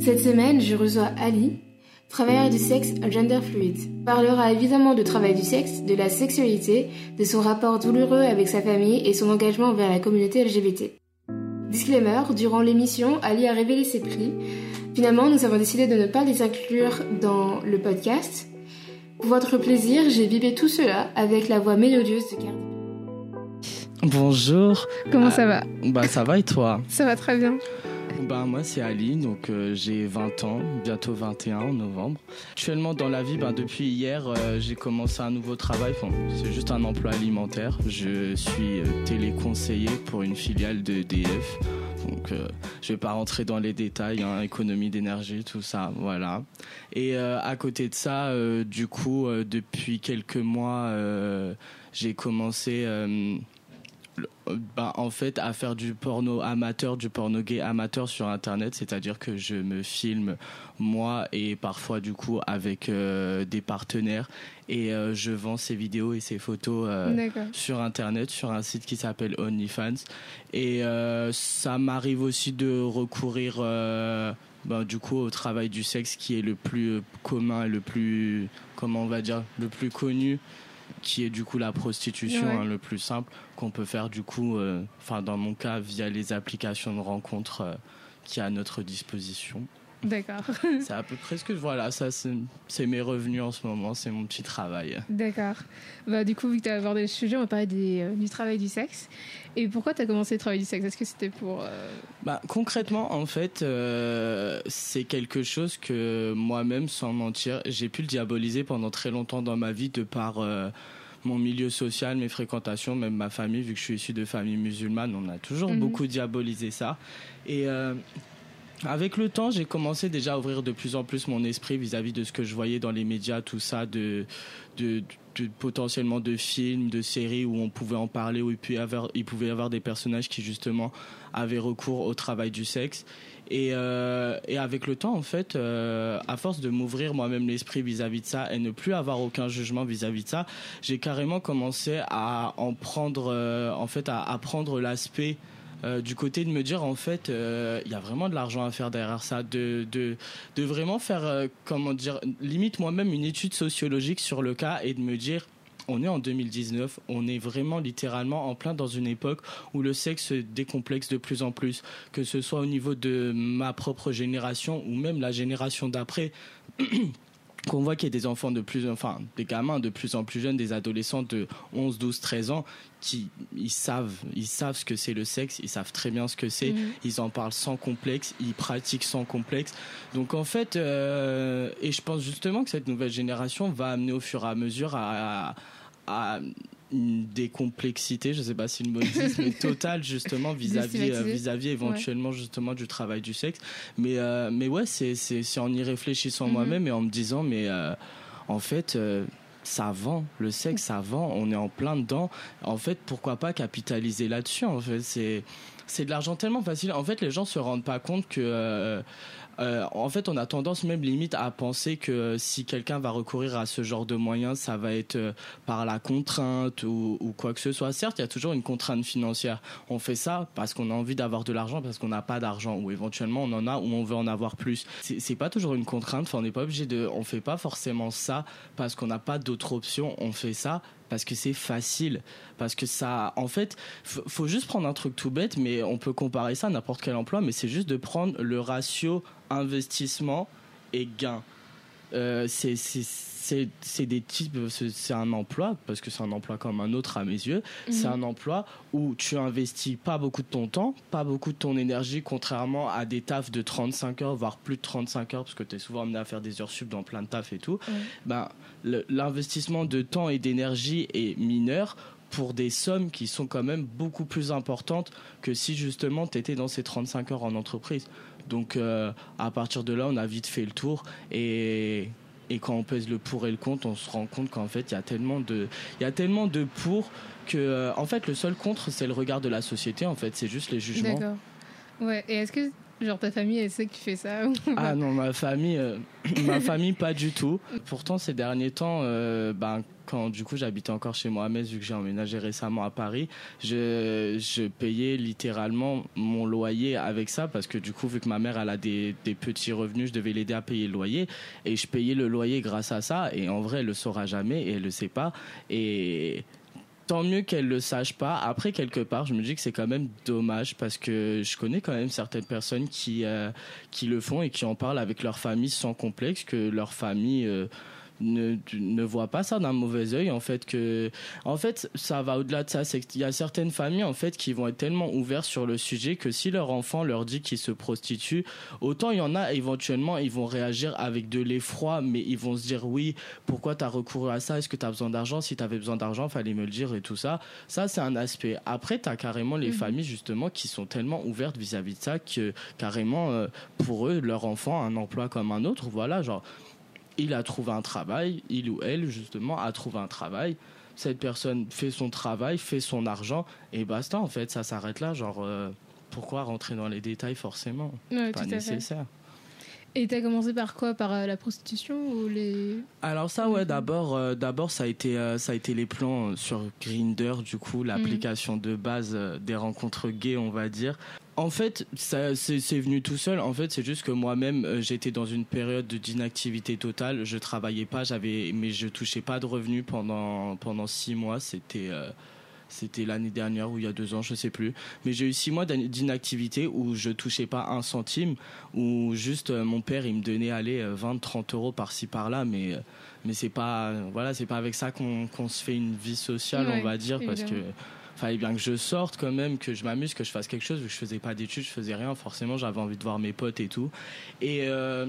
Cette semaine, je reçois Ali, travailleur du sexe gender fluide. Parlera évidemment de travail du sexe, de la sexualité, de son rapport douloureux avec sa famille et son engagement envers la communauté LGBT. Disclaimer, durant l'émission, Ali a révélé ses prix. Finalement, nous avons décidé de ne pas les inclure dans le podcast. Pour votre plaisir, j'ai bibé tout cela avec la voix mélodieuse de Cardi. Bonjour. Comment ça va Bah ça va et toi? Ça va très bien. Bah moi c'est Ali, donc euh, j'ai 20 ans, bientôt 21 en novembre. Actuellement dans la vie, bah, depuis hier, euh, j'ai commencé un nouveau travail. C'est juste un emploi alimentaire. Je suis euh, téléconseiller pour une filiale de DF. Donc je vais pas rentrer dans les détails, hein, économie d'énergie, tout ça, voilà. Et à côté de ça, du coup, depuis quelques mois, j'ai commencé bah, en fait à faire du porno amateur, du porno gay amateur sur internet, c'est-à-dire que je me filme moi et parfois du coup avec euh, des partenaires. Et euh, je vends ces vidéos et ces photos euh, sur internet sur un site qui s'appelle OnlyFans. Et ça m'arrive aussi de recourir bah, du coup au travail du sexe qui est le plus commun, le plus comment on va dire, le plus connu qui est du coup la prostitution hein, le plus simple qu'on peut faire du coup euh, enfin dans mon cas via les applications de rencontres euh, qui à notre disposition D'accord. c'est à peu près ce que voilà, ça c'est mes revenus en ce moment, c'est mon petit travail. D'accord. Bah, du coup, vu que tu as abordé le sujet, on va parler des, euh, du travail du sexe. Et pourquoi tu as commencé le travail du sexe? Est-ce que c'était pour. Bah, concrètement, en fait, c'est quelque chose que moi-même, sans mentir, j'ai pu le diaboliser pendant très longtemps dans ma vie de par mon milieu social, mes fréquentations, même ma famille, vu que je suis issu de famille musulmane, on a toujours mhm. beaucoup diabolisé ça. Et euh, avec le temps, j'ai commencé déjà à ouvrir de plus en plus mon esprit vis-à-vis de ce que je voyais dans les médias, tout ça, de, potentiellement de films, de séries où on pouvait en parler, où il pouvait, y avoir des personnages qui justement avaient recours au travail du sexe. Et, euh, avec le temps, en fait, euh, à force de m'ouvrir moi-même l'esprit vis-à-vis de ça et ne plus avoir aucun jugement vis-à-vis de ça, j'ai carrément commencé à en prendre, euh, en fait, à apprendre l'aspect du côté de me dire en fait il y a vraiment de l'argent à faire derrière ça de vraiment faire comment dire limite moi-même une étude sociologique sur le cas et de me dire on est en 2019, on est vraiment littéralement en plein dans une époque où le sexe se décomplexe de plus en plus, que ce soit au niveau de ma propre génération ou même la génération d'après. qu'on voit qu'il y a des enfants de plus, enfin, des gamins de plus en plus jeunes, des adolescents de 11, 12, 13 ans, qui, ils savent, ils savent ce que c'est le sexe, ils savent très bien ce que c'est, mhm. ils en parlent sans complexe, ils pratiquent sans complexe. Donc, en fait, euh, et je pense justement que cette nouvelle génération va amener au fur et à mesure à, à une décomplexité, je ne sais pas si le mot existe, mais totale justement vis-à-vis euh, vis-à-vis éventuellement justement du travail du sexe. Mais euh, mais ouais, c'est c'est en y réfléchissant mhm. moi-même et en me disant mais euh, en fait ça vend le sexe, ça vend, on est en plein dedans. En fait, pourquoi pas capitaliser là-dessus En fait, c'est c'est de l'argent tellement facile. En fait, les gens se rendent pas compte que euh, en fait, on a tendance même limite à penser que si quelqu'un va recourir à ce genre de moyens, ça va être euh, par la contrainte ou, quoi que ce soit. Certes, il y a toujours une contrainte financière. On fait ça parce qu'on a envie d'avoir de l'argent, parce qu'on n'a pas d'argent, ou éventuellement on en a ou on veut en avoir plus. C'est pas toujours une contrainte. Enfin, on n'est pas obligé de. On fait pas forcément ça parce qu'on n'a pas d'autre option. On fait ça parce que c'est facile, parce que ça, en fait, faut juste prendre un truc tout bête, mais on peut comparer ça à n'importe quel emploi, mais c'est juste de prendre le ratio investissement et gain. Euh, c'est c'est des types, c'est un emploi, parce que c'est un emploi comme un autre à mes yeux, c'est mhm. un emploi où tu investis pas beaucoup de ton temps, pas beaucoup de ton énergie, contrairement à des tafs de 35 heures, voire plus de 35 heures, parce que tu es souvent amené à faire des heures sub dans plein de tafs et tout. Ben, l'investissement de temps et d'énergie est mineur pour des sommes qui sont quand même beaucoup plus importantes que si justement tu étais dans ces 35 heures en entreprise. Donc euh, à partir de là, on a vite fait le tour et et quand on pèse le pour et le contre, on se rend compte qu'en fait, il y a tellement de, il y a tellement de pour que, euh, en fait, le seul contre, c'est le regard de la société. En fait, c'est juste les jugements. D'accord. Ouais. Et est-ce que Genre ta famille, elle sait que tu fais ça Ah non, ma famille, euh, ma famille pas du tout. Pourtant, ces derniers temps, euh, ben, quand du coup j'habitais encore chez moi à vu que j'ai emménagé récemment à Paris, je, je payais littéralement mon loyer avec ça parce que du coup, vu que ma mère elle a des, des petits revenus, je devais l'aider à payer le loyer et je payais le loyer grâce à ça. Et en vrai, elle le saura jamais et elle le sait pas. Et tant mieux qu'elle le sache pas. Après, quelque part, je me dis que c'est quand même dommage parce que je connais quand même certaines personnes qui, euh, qui le font et qui en parlent avec leur famille sans complexe, que leur famille. Euh, ne, ne voit pas ça d'un mauvais œil en fait que en fait ça va au-delà de ça. C'est qu'il y a certaines familles en fait qui vont être tellement ouvertes sur le sujet que si leur enfant leur dit qu'il se prostitue autant il y en a éventuellement ils vont réagir avec de l'effroi mais ils vont se dire oui pourquoi tu as recouru à ça? Est-ce que tu as besoin d'argent? Si tu avais besoin d'argent fallait me le dire et tout ça. Ça c'est un aspect. Après tu as carrément les mmh. familles justement qui sont tellement ouvertes vis-à-vis de ça que carrément euh, pour eux leur enfant a un emploi comme un autre. Voilà genre il a trouvé un travail, il ou elle justement a trouvé un travail. Cette personne fait son travail, fait son argent et basta en fait, ça s'arrête là. Genre, euh, pourquoi rentrer dans les détails forcément? Pas nécessaire. Et t'as commencé par quoi? Par euh, la prostitution ou les Alors ça ouais, d'abord euh, d'abord ça a été ça a été les plans sur Grinder du coup, l'application de base des rencontres gays, on va dire. En fait, ça c'est venu tout seul. En fait, c'est juste que moi-même, euh, j'étais dans une période d'inactivité totale. Je travaillais pas, j'avais, mais je touchais pas de revenus pendant pendant six mois. C'était euh, c'était l'année dernière ou il y a deux ans, je sais plus. Mais j'ai eu six mois d'inactivité où je touchais pas un centime, où juste euh, mon père il me donnait aller 20, 30 euros par-ci par-là, mais mais c'est pas voilà, c'est pas avec ça qu'on qu'on se fait une vie sociale, on va dire, parce que fallait bien que je sorte quand même, que je m'amuse, que je fasse quelque chose. Vu que je faisais pas d'études, je faisais rien. Forcément, j'avais envie de voir mes potes et tout. Et euh,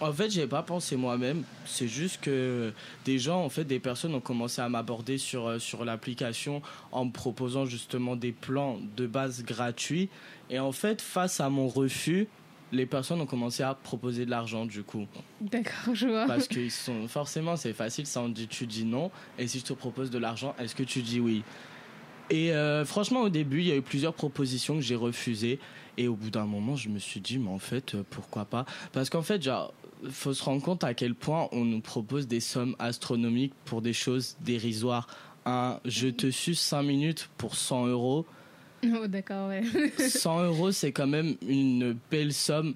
en fait, j'ai pas pensé moi-même. C'est juste que des gens, en fait, des personnes ont commencé à m'aborder sur euh, sur l'application en me proposant justement des plans de base gratuits. Et en fait, face à mon refus, les personnes ont commencé à proposer de l'argent du coup. D'accord, je vois. Parce que sont forcément c'est facile, ça on dit tu dis non et si je te propose de l'argent, est-ce que tu dis oui? Et euh, franchement, au début, il y a eu plusieurs propositions que j'ai refusées. Et au bout d'un moment, je me suis dit, mais en fait, euh, pourquoi pas? Parce qu'en fait, genre, faut se rendre compte à quel point on nous propose des sommes astronomiques pour des choses dérisoires. Un, je te suce 5 minutes pour 100 euros. Oh, d'accord, ouais. 100 euros, c'est quand même une belle somme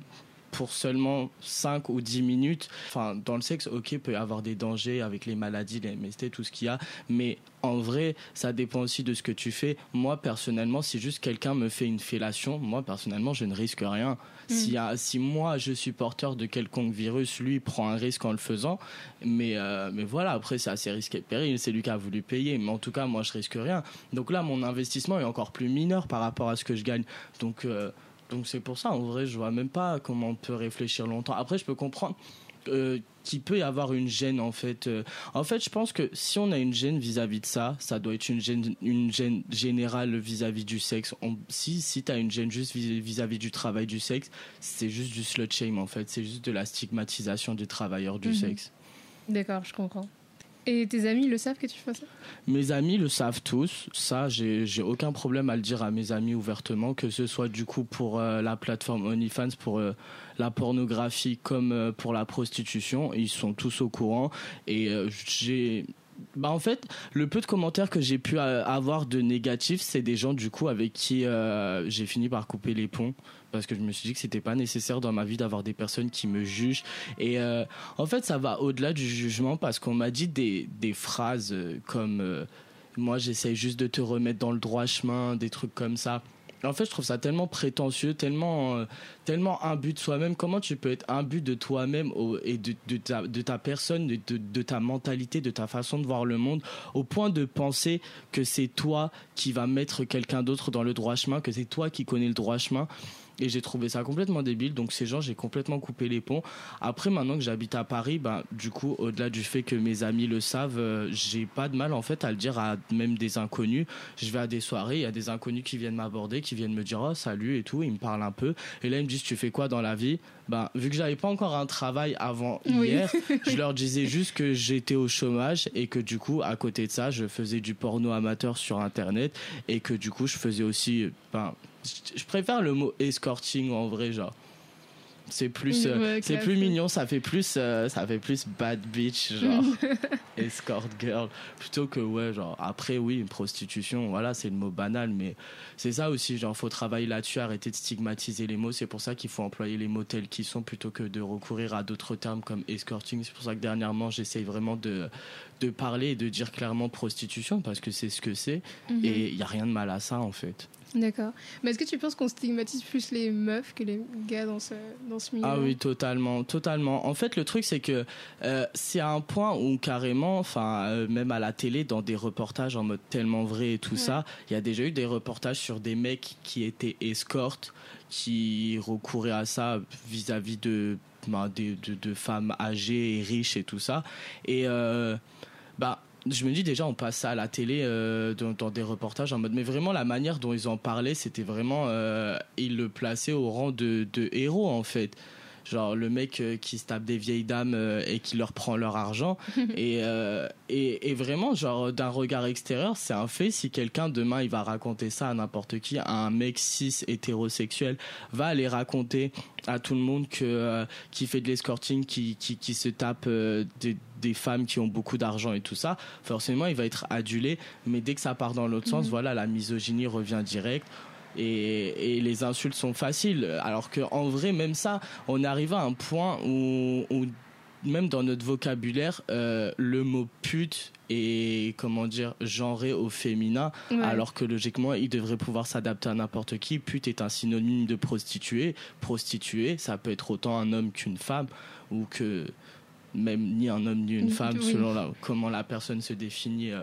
pour seulement 5 ou 10 minutes. Enfin, dans le sexe, ok, peut y avoir des dangers avec les maladies, les MST, tout ce qu'il y a, mais en vrai, ça dépend aussi de ce que tu fais. Moi, personnellement, si juste quelqu'un me fait une fellation, moi, personnellement, je ne risque rien. Mm. Si, si moi, je suis porteur de quelconque virus, lui prend un risque en le faisant. Mais, euh, mais voilà, après, c'est assez risqué de péril. C'est lui qui a voulu payer. Mais en tout cas, moi, je risque rien. Donc là, mon investissement est encore plus mineur par rapport à ce que je gagne. Donc, euh, donc c'est pour ça, en vrai, je vois même pas comment on peut réfléchir longtemps. Après, je peux comprendre euh, qu'il peut y avoir une gêne en fait. Euh. en fait, je pense que si on a une gêne vis-à-vis de ça, ça doit être une gêne, une gêne générale vis-à-vis du sexe. si si tu as une gêne juste vis-à-vis du travail du sexe, c'est juste du slut shame en fait. C'est juste de la stigmatisation des travailleurs du mhm. sexe. D'accord, je comprends. Et tes amis le savent que tu fais ça? Mes amis le savent tous. Ça, j'ai aucun problème à le dire à mes amis ouvertement, que ce soit du coup pour euh, la plateforme OnlyFans, pour euh, la pornographie comme euh, pour la prostitution. Ils sont tous au courant. Et j'ai bah en fait, le peu de commentaires que j'ai pu avoir de négatifs, c'est des gens du coup avec qui j'ai fini par couper les ponts parce que je me suis dit que c'était pas nécessaire dans ma vie d'avoir des personnes qui me jugent. Et euh, en fait ça va au-delà du jugement parce qu'on m'a dit des des phrases euh, comme euh, moi j'essaye juste de te remettre dans le droit chemin des trucs comme ça en fait, je trouve ça tellement prétentieux, tellement, tellement but de soi-même. Comment tu peux être but de toi-même et de, de, ta, de ta personne, de, de, ta mentalité, de ta façon de voir le monde, au point de penser que c'est toi qui vas mettre quelqu'un d'autre dans le droit chemin, que c'est toi qui connais le droit chemin? Et j'ai trouvé ça complètement débile. Donc ces gens, j'ai complètement coupé les ponts. Après, maintenant que j'habite à Paris, ben, du coup, au-delà du fait que mes amis le savent, euh, j'ai pas de mal en fait à le dire à même des inconnus. Je vais à des soirées, il y a des inconnus qui viennent m'aborder, qui viennent me dire oh salut et tout, ils me parlent un peu. Et là ils me disent tu fais quoi dans la vie? Ben vu que j'avais pas encore un travail avant hier, je leur disais juste que j'étais au chômage et que du coup à côté de ça, je faisais du porno amateur sur internet et que du coup je faisais aussi ben je préfère le mot escorting en vrai, genre. C'est plus, euh, c'est plus mignon. Ça fait plus, euh, ça fait plus bad bitch, genre escort girl, plutôt que ouais, genre après oui, une prostitution. Voilà, c'est le mot banal, mais c'est ça aussi. Genre, faut travailler là-dessus, arrêter de stigmatiser les mots. C'est pour ça qu'il faut employer les mots tels qu'ils sont plutôt que de recourir à d'autres termes comme escorting. C'est pour ça que dernièrement, j'essaye vraiment de de parler et de dire clairement prostitution parce que c'est ce que c'est Mhm. et il y a rien de mal à ça en fait. D'accord. Mais est-ce que tu penses qu'on stigmatise plus les meufs que les gars dans ce, dans ce milieu Ah oui, totalement, totalement. En fait, le truc, c'est que euh, c'est à un point où carrément, enfin, euh, même à la télé, dans des reportages en mode tellement vrai et tout Ouais. ça, il y a déjà eu des reportages sur des mecs qui étaient escortes, qui recouraient à ça vis-à-vis de, ben, de, de femmes âgées et riches et tout ça. Et euh, bah je me dis déjà on passe à la télé euh, dans, des reportages en mode mais vraiment la manière dont ils en parlaient c'était vraiment euh, ils le plaçaient au rang de héros en fait genre le mec euh, qui se tape des vieilles dames euh, et qui leur prend leur argent et, euh, et et vraiment genre d'un regard extérieur c'est un fait si quelqu'un demain il va raconter ça à n'importe qui un mec cis hétérosexuel va aller raconter à tout le monde que euh, qui fait de l'escorting qui, qui qui se tape euh, des des femmes qui ont beaucoup d'argent et tout ça, forcément il va être adulé. Mais dès que ça part dans l'autre sens, Mhm. voilà, la misogynie revient direct. Et, et les insultes sont faciles. Alors que en vrai, même ça, on arrive à un point où, où même dans notre vocabulaire, euh, le mot pute est comment dire genré au féminin, Ouais. alors que logiquement, il devrait pouvoir s'adapter à n'importe qui. Pute est un synonyme de prostituée. Prostituée, ça peut être autant un homme qu'une femme, ou que même ni un homme ni une Mm, femme, oui. selon la- comment la personne se définit. euh,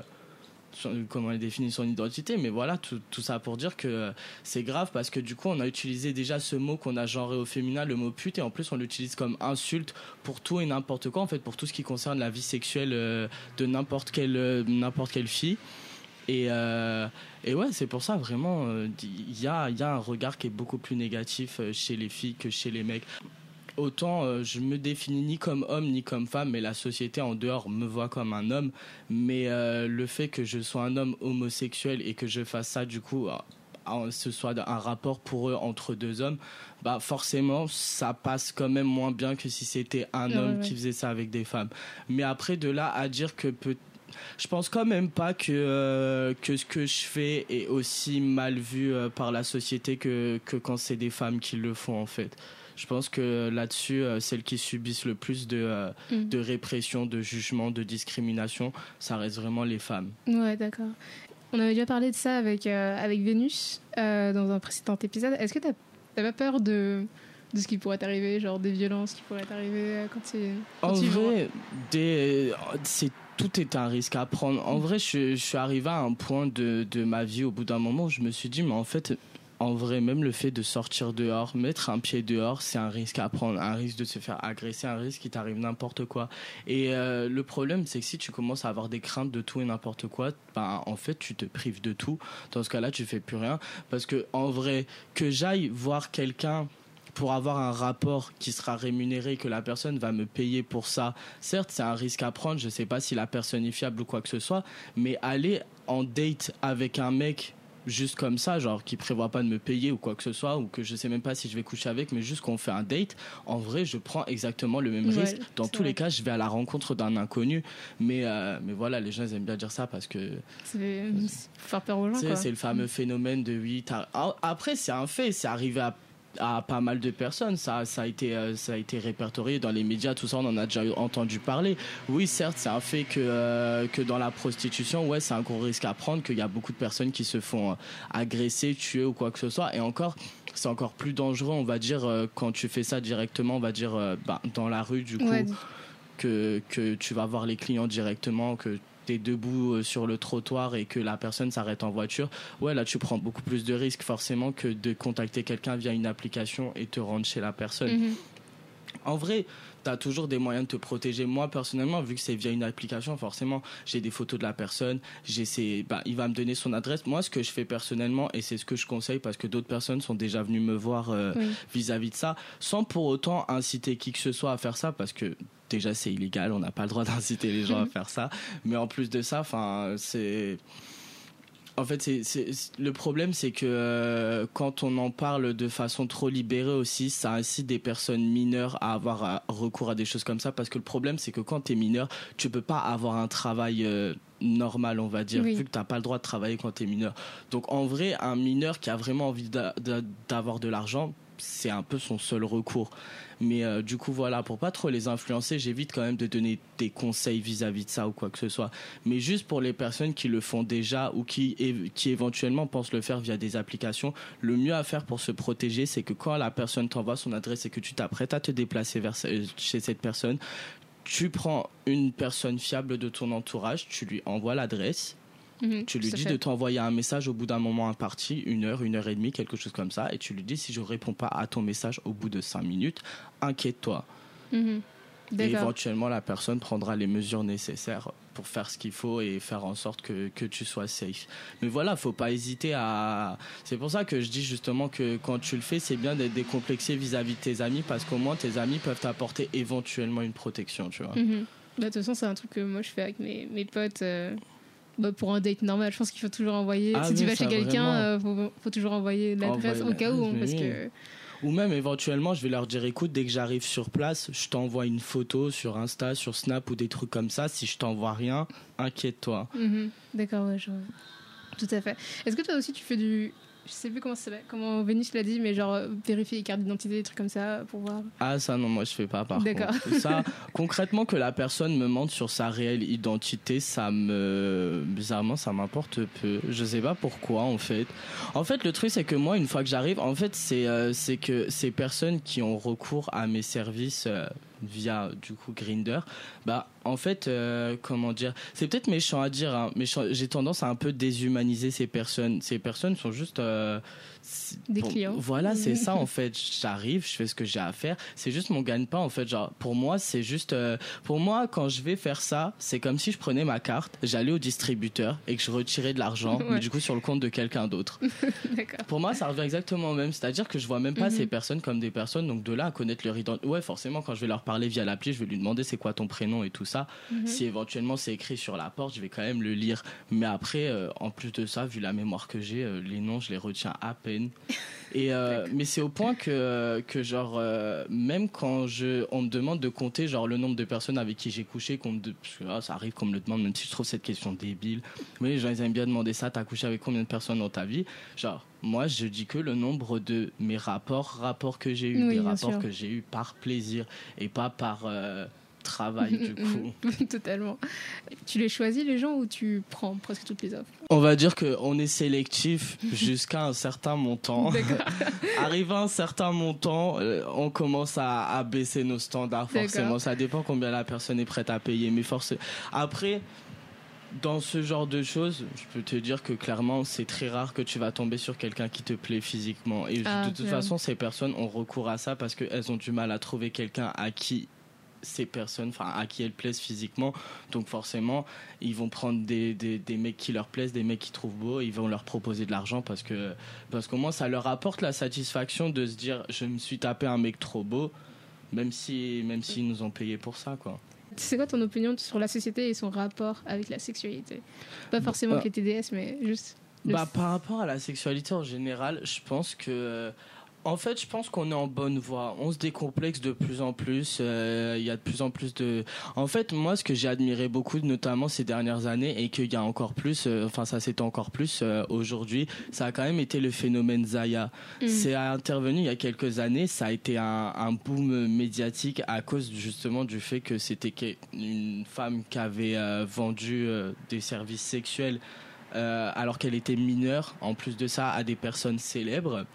comment elle définit son identité mais voilà tout, tout ça pour dire que euh, c'est grave parce que du coup on a utilisé déjà ce mot qu'on a genré au féminin le mot pute et en plus on l'utilise comme insulte pour tout et n'importe quoi en fait pour tout ce qui concerne la vie sexuelle euh, de n'importe quelle euh, n'importe quelle fille et, et ouais, c'est pour ça vraiment, il y, a, y a un regard qui est beaucoup plus négatif chez les filles que chez les mecs. Autant euh, je me définis ni comme homme ni comme femme, mais la société en dehors me voit comme un homme. Mais euh, le fait que je sois un homme homosexuel et que je fasse ça, du coup, à- ce soit un rapport pour eux entre deux hommes, bah forcément ça passe quand même moins bien que si c'était un Ouais, homme ouais. qui faisait ça avec des femmes. Mais après de là à dire que peut je pense quand même pas que euh, que ce que je fais est aussi mal vu euh, par la société que que quand c'est des femmes qui le font en fait. Je pense que là-dessus, euh, celles qui subissent le plus de euh, Mm. de répression, de jugement, de discrimination, ça reste vraiment les femmes. Ouais, d'accord. On avait déjà parlé de ça avec, euh, avec Vénus euh, dans un précédent épisode. Est-ce que t'as t'as pas peur de, de ce qui pourrait t'arriver, genre des violences qui pourraient t'arriver quand tu quand En tu vrai, des, c'est tout est un risque à prendre. En vrai, je, je suis arrivé à un point de, de ma vie au bout d'un moment où je me suis dit, mais en fait, en vrai, même le fait de sortir dehors, mettre un pied dehors, c'est un risque à prendre, un risque de se faire agresser, un risque qui t'arrive n'importe quoi. Et euh, le problème, c'est que si tu commences à avoir des craintes de tout et n'importe quoi, ben, en fait, tu te prives de tout. Dans ce cas-là, tu fais plus rien. Parce que, en vrai, que j'aille voir quelqu'un pour avoir un rapport qui sera rémunéré, que la personne va me payer pour ça, certes, c'est un risque à prendre. Je sais pas si la personne est fiable ou quoi que ce soit, mais aller en date avec un mec juste comme ça, genre qui prévoit pas de me payer ou quoi que ce soit, ou que je sais même pas si je vais coucher avec, mais juste qu'on fait un date, en vrai, je prends exactement le même Ouais, risque. Dans tous les cas, je vais à la rencontre d'un inconnu, mais, euh, mais voilà, les gens ils aiment bien dire ça parce que C'est faire peur aux gens, c'est le fameux phénomène de oui. Après, c'est un fait, c'est arrivé à, à pas mal de personnes. Ça, ça, a été, euh, ça a été répertorié dans les médias, tout ça, on en a déjà entendu parler. Oui, certes, c'est un fait que, euh, que dans la prostitution, ouais, c'est un gros risque à prendre, qu'il y a beaucoup de personnes qui se font euh, agresser, tuer ou quoi que ce soit. Et encore, c'est encore plus dangereux, on va dire, euh, quand tu fais ça directement, on va dire, euh, bah, dans la rue, du coup Ouais, que, que tu vas voir les clients directement, que debout euh, sur le trottoir et que la personne s'arrête en voiture, ouais, là tu prends beaucoup plus de risques forcément que de contacter quelqu'un via une application et te rendre chez la personne. mhm. En vrai, tu as toujours des moyens de te protéger. Moi, personnellement, vu que c'est via une application, forcément, j'ai des photos de la personne, j'ai ses- bah, il va me donner son adresse. Moi, ce que je fais personnellement, et c'est ce que je conseille parce que d'autres personnes sont déjà venues me voir euh, Oui. vis-à-vis de ça, sans pour autant inciter qui que ce soit à faire ça, parce que déjà c'est illégal, on n'a pas le droit d'inciter les gens à faire ça. Mais en plus de ça, enfin, c'est En fait, c'est, le problème, c'est que euh, quand on en parle de façon trop libérée aussi, ça incite des personnes mineures à avoir recours à des choses comme ça. Parce que le problème, c'est que quand tu es mineur, tu peux pas avoir un travail euh, normal, on va dire, Oui. vu que tu pas le droit de travailler quand tu es mineur. Donc en vrai, un mineur qui a vraiment envie d'a- d'a- d'avoir de l'argent, c'est un peu son seul recours. Mais euh, du coup, voilà, pour pas trop les influencer, j'évite quand même de donner des conseils vis-à-vis de ça ou quoi que ce soit. Mais juste pour les personnes qui le font déjà ou qui, qui éventuellement pensent le faire via des applications, le mieux à faire pour se protéger, c'est que quand la personne t'envoie son adresse et que tu t'apprêtes à te déplacer vers chez cette personne, tu prends une personne fiable de ton entourage, tu lui envoies l'adresse, Mhm, tu lui dis fait. de t'envoyer un message au bout d'un moment imparti, une heure, une heure et demie, quelque chose comme ça, et tu lui dis si je réponds pas à ton message au bout de cinq minutes, inquiète-toi. Mhm. Et éventuellement, la personne prendra les mesures nécessaires pour faire ce qu'il faut et faire en sorte que, que tu sois safe. Mais voilà, faut pas hésiter à. C'est pour ça que je dis justement que quand tu le fais, c'est bien d'être décomplexé vis-à-vis de tes amis parce qu'au moins tes amis peuvent t'apporter éventuellement une protection, tu vois. Mhm. Bah, de toute façon, c'est un truc que moi je fais avec mes, mes potes. euh, bah, pour un date normal, je pense qu'il faut toujours envoyer. Ah si tu vas chez quelqu'un, il faut, faut toujours envoyer l'adresse au cas où. hein, parce que... Ou même éventuellement, je vais leur dire écoute, dès que j'arrive sur place, je t'envoie une photo sur Insta, sur Snap ou des trucs comme ça. Si je t'envoie rien, inquiète-toi. Mhm. D'accord, ouais, je. Tout à fait. Est-ce que toi aussi tu fais du. Je sais plus comment ça comment Vénus l'a dit, mais genre euh, vérifier les cartes d'identité, des trucs comme ça pour voir. Ah ça non moi je fais pas par D'accord. contre. Ça concrètement que la personne me mente sur sa réelle identité, ça me bizarrement ça m'importe peu. Je sais pas pourquoi en fait. En fait le truc c'est que moi une fois que j'arrive, en fait c'est euh, c'est que ces personnes qui ont recours à mes services euh, via du coup Grinder, bah en fait euh, comment dire, c'est peut-être méchant à dire, hein, j'ai tendance à un peu déshumaniser ces personnes. Ces personnes sont juste euh, Des pour- clients. Voilà c'est ça en fait. J'arrive, je fais ce que j'ai à faire. C'est juste mon gagne-pain en fait. Genre pour moi c'est juste, euh, pour moi quand je vais faire ça, c'est comme si je prenais ma carte, j'allais au distributeur et que je retirais de l'argent, mais du coup sur le compte de quelqu'un d'autre. Pour moi, ça revient exactement au même. C'est-à-dire que je vois même pas Mhm. ces personnes comme des personnes. Donc de là à connaître leur identité. Ouais, forcément, quand je vais leur parler via l'appli, je vais lui demander c'est quoi ton prénom et tout ça. Mhm. Si éventuellement c'est écrit sur la porte, je vais quand même le lire. Mais après, euh, en plus de ça, vu la mémoire que j'ai, euh, les noms, je les retiens à peine. Et euh, mais c'est au point que que genre euh, même quand je on me demande de compter genre le nombre de personnes avec qui j'ai couché, qu'on me de- parce que ah, ça arrive qu'on me le demande, même si je trouve cette question débile. Mais les gens ils aiment bien demander ça. T'as couché avec combien de personnes dans ta vie? Genre moi je dis que le nombre de mes rapports, rapports que j'ai eu, Oui, des rapports sûr. que j'ai eu par plaisir et pas par euh, travail du coup. Totalement. Tu les choisis les gens ou tu prends presque toutes les offres? On va dire qu'on est sélectif jusqu'à un certain montant. D'accord. Arrivé à un certain montant, euh, on commence à, à baisser nos standards forcément. Ça dépend combien la personne est prête à payer. Mais forcément. Après, dans ce genre de choses, je peux te dire que clairement, c'est très rare que tu vas tomber sur quelqu'un qui te plaît physiquement. Et Ah, de toute façon, ces personnes ont recours à ça parce qu'elles ont du mal à trouver quelqu'un à qui ces personnes, enfin à qui elles plaisent physiquement. Donc forcément, ils vont prendre des, des, des mecs qui leur plaisent, des mecs qu'ils trouvent beaux, ils vont leur proposer de l'argent parce que parce qu'au moins ça leur apporte la satisfaction de se dire je me suis tapé un mec trop beau, même si même s'ils nous ont payé pour ça quoi. C'est quoi ton opinion sur la société et son rapport avec la sexualité? Pas forcément Bah, avec les TDS, mais juste. Bah, par rapport à la sexualité en général, je pense que. En fait, je pense qu'on est en bonne voie. On se décomplexe de plus en plus. euh, Il y a de plus en plus de. En fait, moi, ce que j'ai admiré beaucoup, notamment ces dernières années, et qu'il y a encore plus, euh, enfin, ça s'étend encore plus euh, aujourd'hui, ça a quand même été le phénomène Zaya. Mm. C'est intervenu il y a quelques années. Ça a été un, un boom médiatique à cause justement du fait que c'était une femme qui avait vendu des services sexuels alors qu'elle était mineure, en plus de ça, à des personnes célèbres.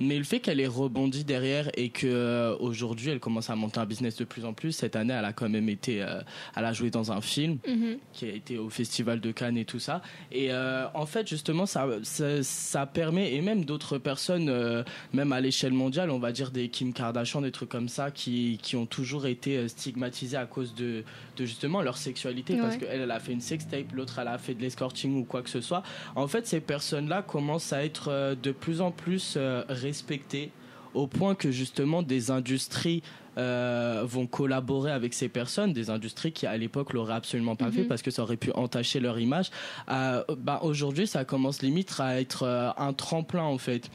Mais le fait qu'elle ait rebondi derrière et que euh, aujourd'hui elle commence à monter un business de plus en plus, cette année elle a quand même été, euh, elle a joué dans un film Mhm. qui a été au festival de Cannes et tout ça. Et euh, en fait, justement, ça, ça, ça permet, et même d'autres personnes, même à l'échelle mondiale, on va dire des Kim Kardashian, des trucs comme ça, qui, qui ont toujours été stigmatisés à cause de, de justement leur sexualité, parce qu'elle, elle a fait une sextape, l'autre, elle a fait de l'escorting ou quoi que ce soit. En fait, ces personnes-là commencent à être de plus en plus respectées au point que justement des industries euh, vont collaborer avec ces personnes, des industries qui à l'époque l'auraient absolument pas fait Mhm. parce que ça aurait pu entacher leur image. Euh, bah, aujourd'hui, ça commence limite à être euh, un tremplin en fait.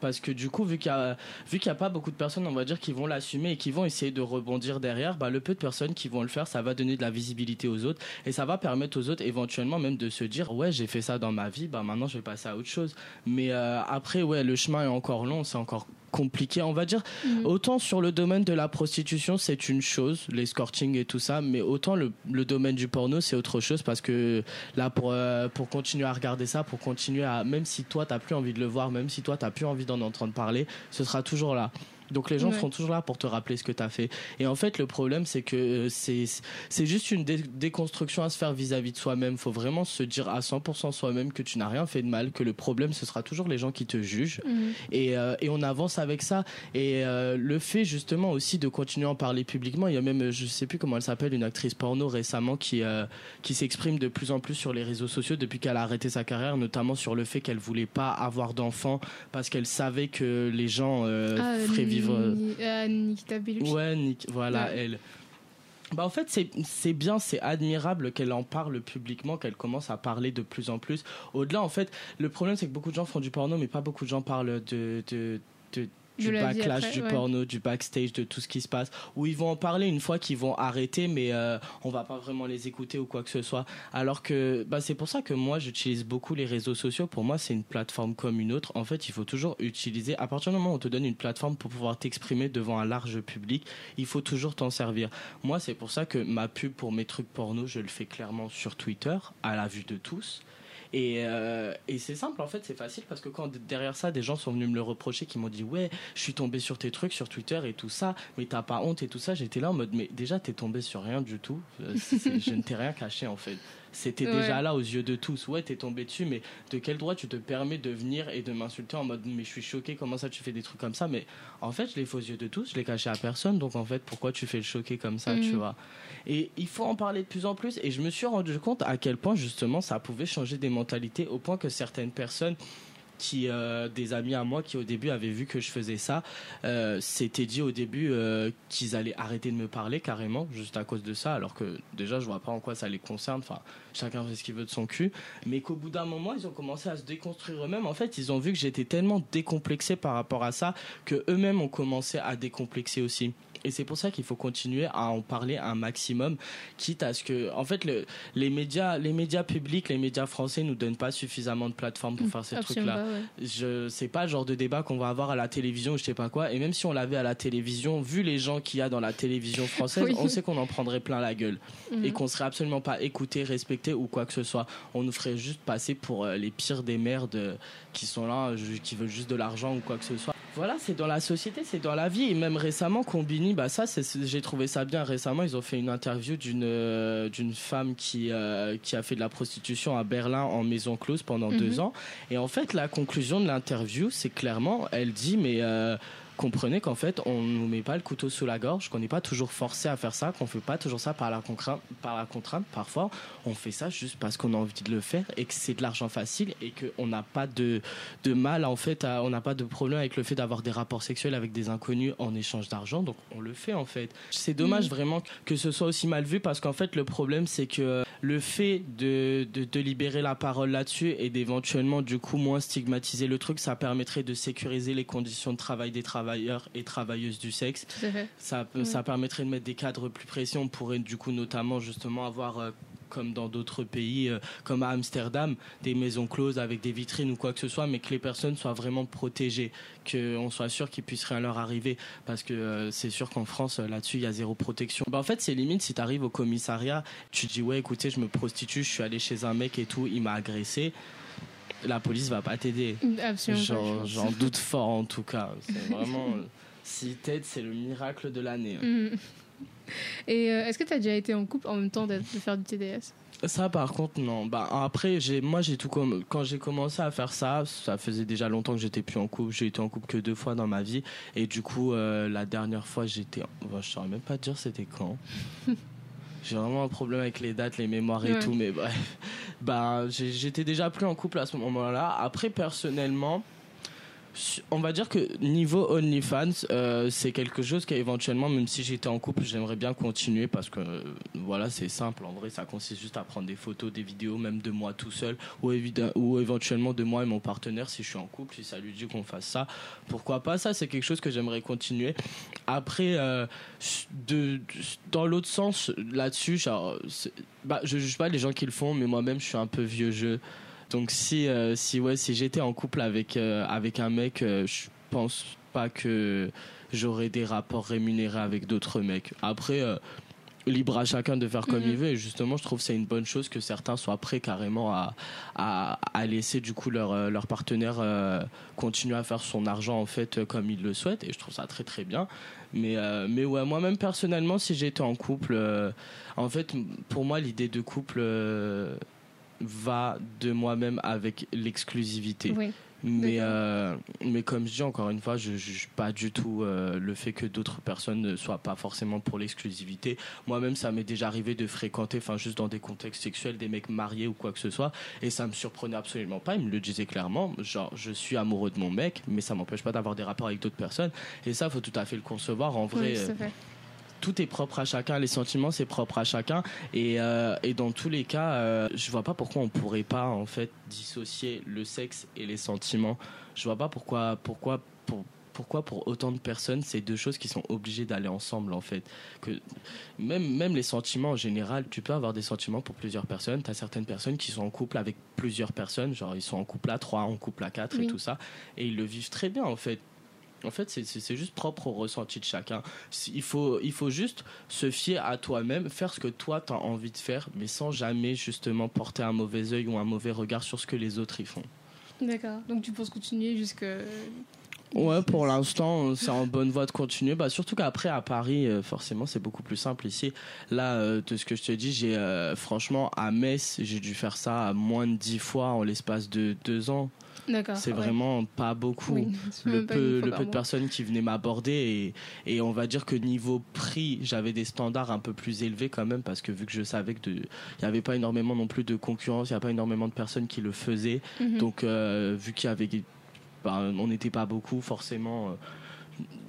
Parce que du coup, vu qu'il y a, pas beaucoup de personnes, on va dire, qui vont l'assumer et qui vont essayer de rebondir derrière, bah, le peu de personnes qui vont le faire, ça va donner de la visibilité aux autres et ça va permettre aux autres éventuellement même de se dire, ouais, j'ai fait ça dans ma vie, bah maintenant je vais passer à autre chose. Mais euh, après, ouais, le chemin est encore long, c'est encore compliqué, on va dire. Mhm. Autant sur le domaine de la prostitution, c'est une chose, l'escorting et tout ça, mais autant le, le domaine du porno, c'est autre chose parce que là, pour, euh, pour continuer à regarder ça, pour continuer à. Même si toi, t'as plus envie de le voir, même si toi, t'as plus envie d'en entendre parler, ce sera toujours là. Donc les gens Ouais. seront toujours là pour te rappeler ce que tu as fait. Et en fait, le problème, c'est que euh, c'est juste une dé- déconstruction à se faire vis-à-vis de soi-même. faut vraiment se dire à 100% soi-même que tu n'as rien fait de mal, que le problème, ce sera toujours les gens qui te jugent Mhm. et, euh, et on avance avec ça et euh, le fait justement aussi de continuer à en parler publiquement il y a même je sais plus comment elle s'appelle une actrice porno récemment qui euh, qui s'exprime de plus en plus sur les réseaux sociaux depuis qu'elle a arrêté sa carrière notamment sur le fait qu'elle voulait pas avoir d'enfants parce qu'elle savait que les gens Ah, feraient vivre ah, Nikita Bellucci. ouais Nick, voilà Ouais. elle bah en fait c'est c'est bien c'est admirable qu'elle en parle publiquement qu'elle commence à parler de plus en plus au-delà en fait le problème c'est que beaucoup de gens font du porno mais pas beaucoup de gens parlent de de, de du backlash après, du ouais. porno, du backstage, de tout ce qui se passe, où ils vont en parler une fois qu'ils vont arrêter, mais euh, on va pas vraiment les écouter ou quoi que ce soit. Alors que bah, c'est pour ça que moi j'utilise beaucoup les réseaux sociaux. Pour moi, c'est une plateforme comme une autre. En fait, il faut toujours utiliser. À partir du moment où on te donne une plateforme pour pouvoir t'exprimer devant un large public, il faut toujours t'en servir. Moi, c'est pour ça que ma pub pour mes trucs porno, je le fais clairement sur Twitter, à la vue de tous. Et, euh, et c'est simple en fait, c'est facile parce que quand derrière ça, des gens sont venus me le reprocher, qui m'ont dit ouais, je suis tombé sur tes trucs sur Twitter et tout ça, mais t'as pas honte et tout ça. J'étais là en mode mais déjà t'es tombé sur rien du tout. Euh, je ne t'ai rien caché en fait. C'était Ouais. déjà là aux yeux de tous. Ouais, t'es tombé dessus, mais de quel droit tu te permets de venir et de m'insulter en mode mais je suis choqué, comment ça tu fais des trucs comme ça? Mais en fait, je l'ai fait aux yeux de tous, je l'ai caché à personne, donc en fait, pourquoi tu fais le choquer comme ça, tu Mhm. vois? Et il faut en parler de plus en plus. Et je me suis rendu compte à quel point justement ça pouvait changer des mentalités, au point que certaines personnes qui euh, des amis à moi qui au début avaient vu que je faisais ça euh, s'étaient dit au début euh, qu'ils allaient arrêter de me parler carrément juste à cause de ça alors que déjà je vois pas en quoi ça les concerne. Enfin chacun fait ce qu'il veut de son cul. Mais qu'au bout d'un moment ils ont commencé à se déconstruire eux-mêmes. En fait ils ont vu que j'étais tellement décomplexé par rapport à ça que eux-mêmes ont commencé à décomplexer aussi et c'est pour ça qu'il faut continuer à en parler un maximum quitte à ce que en fait le, les médias les médias publics les médias français nous donnent pas suffisamment de plateformes pour faire ces trucs Absolument là pas, ouais. je c'est pas le genre de débat qu'on va avoir à la télévision ou je sais pas quoi et même si on l'avait à la télévision vu les gens qu'il y a dans la télévision française Oui. on sait qu'on en prendrait plein la gueule Mhm. et qu'on serait absolument pas écouté respecté ou quoi que ce soit on nous ferait juste passer pour euh, les pires des merdes euh, qui sont là qui veulent juste de l'argent ou quoi que ce soit voilà c'est dans la société c'est dans la vie. Et même récemment Combini bah ça j'ai trouvé ça bien. Récemment ils ont fait une interview d'une euh, d'une femme qui euh, qui a fait de la prostitution à Berlin en maison close pendant Mhm. deux ans. Et en fait, la conclusion de l'interview, c'est clairement, elle dit, mais euh, comprenez qu'en fait, on nous met pas le couteau sous la gorge, qu'on n'est pas toujours forcé à faire ça, qu'on fait pas toujours ça par la contrainte, par la contrainte. Parfois, on fait ça juste parce qu'on a envie de le faire et que c'est de l'argent facile et qu'on n'a pas de, de mal, en fait, à- on n'a pas de problème avec le fait d'avoir des rapports sexuels avec des inconnus en échange d'argent. Donc, on le fait, en fait. C'est dommage Mhm. vraiment que ce soit aussi mal vu parce qu'en fait, le problème, c'est que le fait de, de, de libérer la parole là-dessus et d'éventuellement du coup moins stigmatiser le truc, ça permettrait de sécuriser les conditions de travail des travailleurs et travailleuses du sexe. Ça, peut- ça permettrait de mettre des cadres plus précis. On pourrait du coup notamment justement avoir euh, comme dans d'autres pays, euh, comme à Amsterdam, des maisons closes avec des vitrines ou quoi que ce soit, mais que les personnes soient vraiment protégées, qu'on soit sûr qu'il puisse rien leur arriver, parce que euh, c'est sûr qu'en France, là-dessus, il y a zéro protection. Bah, en fait, c'est limite si tu arrives au commissariat, tu dis ouais, écoutez, je me prostitue, je suis allé chez un mec et tout, il m'a agressé. La police va pas t'aider. Absolument J'en doute fort en tout cas. C'est vraiment. Si t'aides, c'est le miracle de l'année. hein. Mhm. Et euh, est-ce que tu as déjà été en couple en même temps d'être- de faire du TDS Ça, par contre, non. Bah, après, j'ai, moi, j'ai tout comme, quand j'ai commencé à faire ça, ça faisait déjà longtemps que j'étais plus en couple. J'ai été en couple que deux fois dans ma vie. Et du coup, euh, la dernière fois, j'étais, bah, je saurais même pas dire c'était quand. J'ai vraiment un problème avec les dates, les mémoires et Ouais. tout, mais bref. Bah, j'étais déjà plus en couple à ce moment-là. Après, personnellement, on va dire que niveau OnlyFans, euh, c'est quelque chose qui éventuellement, même si j'étais en couple, j'aimerais bien continuer parce que euh, voilà, c'est simple. En vrai, ça consiste juste à prendre des photos, des vidéos, même de moi tout seul, ou, ou éventuellement de moi et mon partenaire si je suis en couple, si ça lui dit qu'on fasse ça. Pourquoi pas? Ça, c'est quelque chose que j'aimerais continuer. Après, euh, dans l'autre sens, là-dessus, bah, je juge pas les gens qui le font, mais moi-même, je suis un peu vieux jeu. Donc si euh, si ouais si j'étais en couple avec euh, avec un mec, euh, je pense pas que j'aurais des rapports rémunérés avec d'autres mecs. Après libre à chacun de faire comme mhm. il veut et justement je trouve c'est une bonne chose que certains soient prêts carrément à, à, à laisser du coup leur, leur partenaire continuer à faire son argent en fait comme il le souhaite et je trouve ça très très bien mais mais ouais moi-même personnellement si j'étais en couple en fait pour moi l'idée de couple va de moi-même avec l'exclusivité. Mais, euh, mais comme je dis encore une fois, je ne juge pas du tout euh, le fait que d'autres personnes ne soient pas forcément pour l'exclusivité. Moi-même, ça m'est déjà arrivé de fréquenter, enfin juste dans des contextes sexuels, des mecs mariés ou quoi que ce soit, et ça me surprenait absolument pas. Ils me le disaient clairement, genre je suis amoureux de mon mec, mais ça m'empêche pas d'avoir des rapports avec d'autres personnes. Et ça, faut tout à fait le concevoir. En vrai, tout est propre à chacun, les sentiments c'est propre à chacun. Et, euh, et dans tous les cas, euh, je vois pas pourquoi on pourrait pas en fait dissocier le sexe et les sentiments. Je vois pas pourquoi pourquoi pour pourquoi pour autant de personnes c'est deux choses qui sont obligées d'aller ensemble en fait. Que même même les sentiments en général tu peux avoir des sentiments pour plusieurs personnes. Tu as certaines personnes qui sont en couple avec plusieurs personnes genre ils sont en couple à trois en couple à quatre et tout ça et ils le vivent très bien en fait en fait, c'est juste propre au ressenti de chacun. Il faut, il faut juste se fier à toi-même, faire ce que toi tu as envie de faire, mais sans jamais justement porter un mauvais œil ou un mauvais regard sur ce que les autres y font. D'accord. Donc tu penses continuer jusque. Ouais, pour l'instant, c'est en bonne voie de continuer. Bah, surtout qu'après, à Paris, euh, forcément, c'est beaucoup plus simple ici. Là, euh, de ce que je te dis, j'ai euh, franchement, à Metz, j'ai dû faire ça moins de dix fois en l'espace de deux ans. C'est vraiment pas beaucoup. le peu, le peu de personnes qui venaient m'aborder et, et, on va dire que niveau prix, j'avais des standards un peu plus élevés quand même parce que vu que je savais que il n'y avait pas énormément non plus de concurrence, il n'y a pas énormément de personnes qui le faisaient. Mhm. Donc euh, vu qu'il y avait, bah, on n'était pas beaucoup forcément. Euh,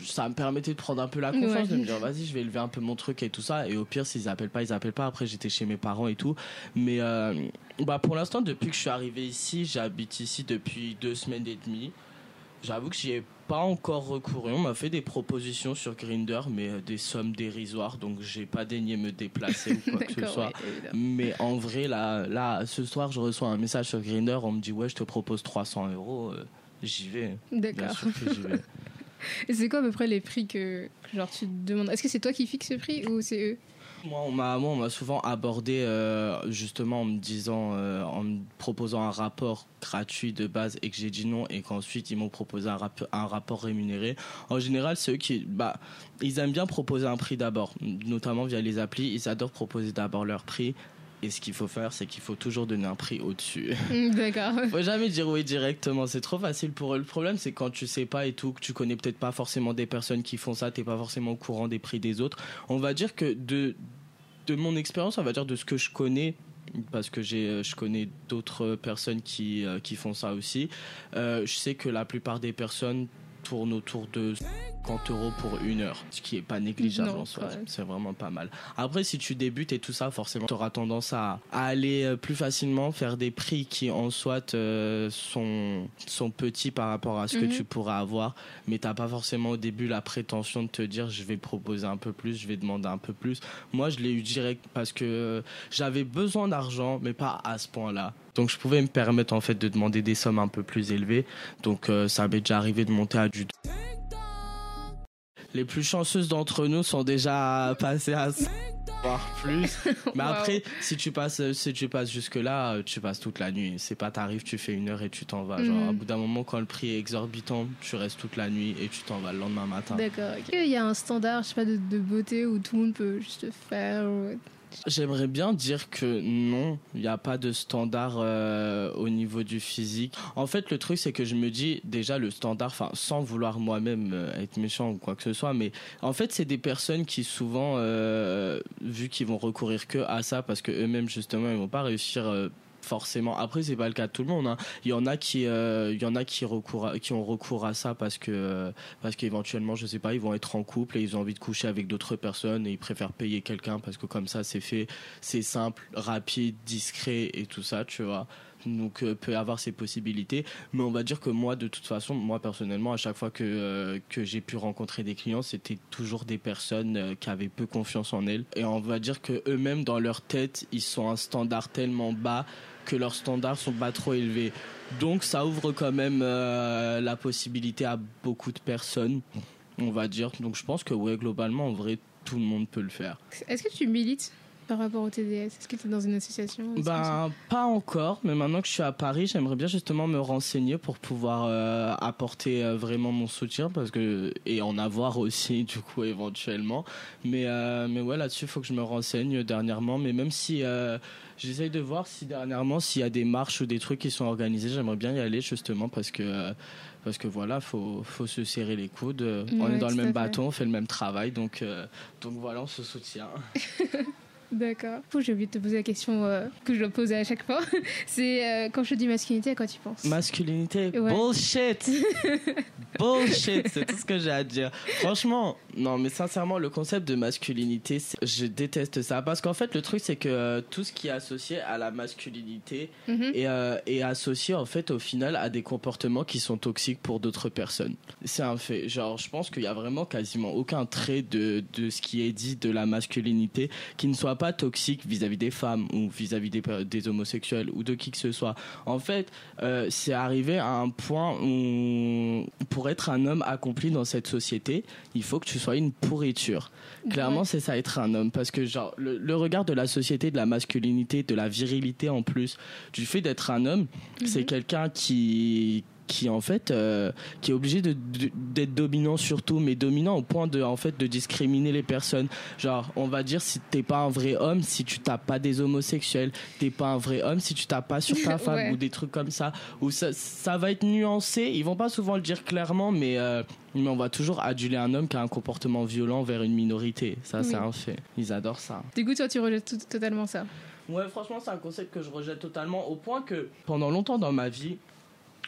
ça me permettait de prendre un peu la confiance, de me dire vas-y, je vais élever un peu mon truc et tout ça. Et au pire, s'ils appellent pas, ils appellent pas. Après, j'étais chez mes parents et tout. Mais euh, bah, pour l'instant, depuis que je suis arrivé ici, j'habite ici depuis deux semaines et demie. J'avoue que j'y ai pas encore recouru. On m'a fait des propositions sur Grinder, mais euh, des sommes dérisoires, donc j'ai pas daigné me déplacer ou quoi que ce soit. mais en vrai, là, là, ce soir, je reçois un message sur Grinder. On me dit ouais, je te propose 300 euros. Euh, j'y vais. D'accord. Et c'est quoi à peu près les prix que, genre tu te demandes? Est-ce que c'est toi qui fixes le prix ou c'est eux? Moi, on m'a, souvent abordé euh, justement en me disant, euh, en proposant un rapport gratuit de base et que j'ai dit non et qu'ensuite ils m'ont proposé un, un rapport rémunéré. En général, c'est eux qui, bah, ils aiment bien proposer un prix d'abord, notamment via les applis. Ils adorent proposer d'abord leur prix et ce qu'il faut faire, c'est qu'il faut toujours donner un prix au-dessus. Mm, d'accord. faut jamais dire oui directement. C'est trop facile pour eux. Le problème, c'est quand tu sais pas et tout, que tu connais peut-être pas forcément des personnes qui font ça, t'es pas forcément au courant des prix des autres. On va dire que de, de mon expérience, on va dire de ce que je connais, parce que j'ai, je connais d'autres personnes qui, euh, qui font ça aussi. Euh, je sais que la plupart des personnes tournent autour de 50 euros pour une heure, ce qui est pas négligeable en soi. C'est vraiment pas mal. Après, si tu débutes et tout ça, forcément, tu auras tendance à, aller euh, plus facilement faire des prix qui en soi euh, sont, sont petits par rapport à ce que mhm. tu pourras avoir, mais t'as pas forcément au début la prétention de te dire je vais proposer un peu plus, je vais demander un peu plus. Moi, je l'ai eu direct parce que euh, j'avais besoin d'argent, mais pas à ce point-là. Donc je pouvais me permettre en fait de demander des sommes un peu plus élevées. Donc ça m'est déjà arrivé de monter à du les plus chanceuses d'entre nous sont déjà passées à voire plus. Mais après, si tu passes, si tu passes jusque là, tu passes toute la nuit. C'est pas t'arrives, tu fais une heure et tu t'en vas. Genre, mm. bout d'un moment, quand le prix est exorbitant, tu restes toute la nuit et tu t'en vas le lendemain matin. D'accord. Il y a un standard, je sais pas, de, de beauté où tout le monde peut juste faire. J'aimerais bien dire que non, il n'y a pas de standard euh, au niveau du physique. En fait, le truc, c'est que je me dis déjà le standard, sans vouloir moi-même euh, être méchant ou quoi que ce soit, mais en fait, c'est des personnes qui souvent, euh, vu qu'ils vont recourir que à ça, parce que eux-mêmes justement, ils vont pas réussir forcément. Après, c'est pas le cas de tout le monde. Hein. Il y en a qui, euh, il y en a qui recours, qui ont recours à ça parce que, parce qu'éventuellement, je sais pas, ils vont être en couple et ils ont envie de coucher avec d'autres personnes et ils préfèrent payer quelqu'un parce que comme ça, c'est fait, c'est simple, rapide, discret et tout ça, tu vois donc euh, peut avoir ses possibilités mais on va dire que moi de toute façon moi personnellement à chaque fois que euh, que j'ai pu rencontrer des clients c'était toujours des personnes euh, qui avaient peu confiance en elles et on va dire que eux-mêmes dans leur tête ils sont un standard tellement bas que leurs standards sont pas trop élevés. Donc ça ouvre quand même euh, la possibilité à beaucoup de personnes, on va dire. Donc je pense que ouais, globalement, en vrai, tout le monde peut le faire. Est-ce que tu milites? Par rapport au TDS Est-ce que tu es dans une association? Ben, pas encore, mais maintenant que je suis à Paris, j'aimerais bien justement me renseigner pour pouvoir euh, apporter euh, vraiment mon soutien parce que et en avoir aussi du coup éventuellement. Mais mais ouais, là-dessus, il faut que je me renseigne dernièrement. Mais même si J'essaye de voir si dernièrement, s'il y a des marches ou des trucs qui sont organisés, j'aimerais bien y aller justement parce que, parce que voilà, faut, faut se serrer les coudes. on est dans le même bâton, on fait le même travail, donc, euh, donc voilà, on se soutient. D'accord. J'ai oublié de te poser la question euh, que je dois poser à chaque fois. C'est euh, quand je dis masculinité, à quoi tu penses? Masculinité Bullshit Bullshit C'est tout ce que j'ai à dire. Franchement, non, mais sincèrement, le concept de masculinité, je déteste ça. Parce qu'en fait, le truc, c'est que euh, tout ce qui est associé à la masculinité mhm. est, associé, en fait, au final, à des comportements qui sont toxiques pour d'autres personnes. C'est un fait. Genre, je pense qu'il y a vraiment quasiment aucun trait de, de ce qui est dit de la masculinité qui ne soit pas toxique vis-à-vis des femmes ou vis-à-vis des, homosexuels ou de qui que ce soit. En fait, euh, c'est arrivé à un point où pour être un homme accompli dans cette société, il faut que tu sois une pourriture. Clairement, c'est ça être un homme parce que genre le, regard de la société, de la masculinité, de la virilité en plus, du fait d'être un homme, c'est mhm. quelqu'un qui qui en fait euh, qui est obligé de, d'être dominant surtout mais dominant au point de en fait de discriminer les personnes genre on va dire si t'es pas un vrai homme si tu tapes pas des homosexuels t'es pas un vrai homme si tu tapes pas sur ta femme ou des trucs comme ça ou ça ça va être nuancé ils vont pas souvent le dire clairement mais euh, mais on va toujours aduler un homme qui a un comportement violent vers une minorité. Ça, c'est un fait. Ils adorent ça. Du coup, toi, tu rejettes totalement ça Ouais, franchement, c'est un concept que je rejette totalement au point que pendant longtemps dans ma vie,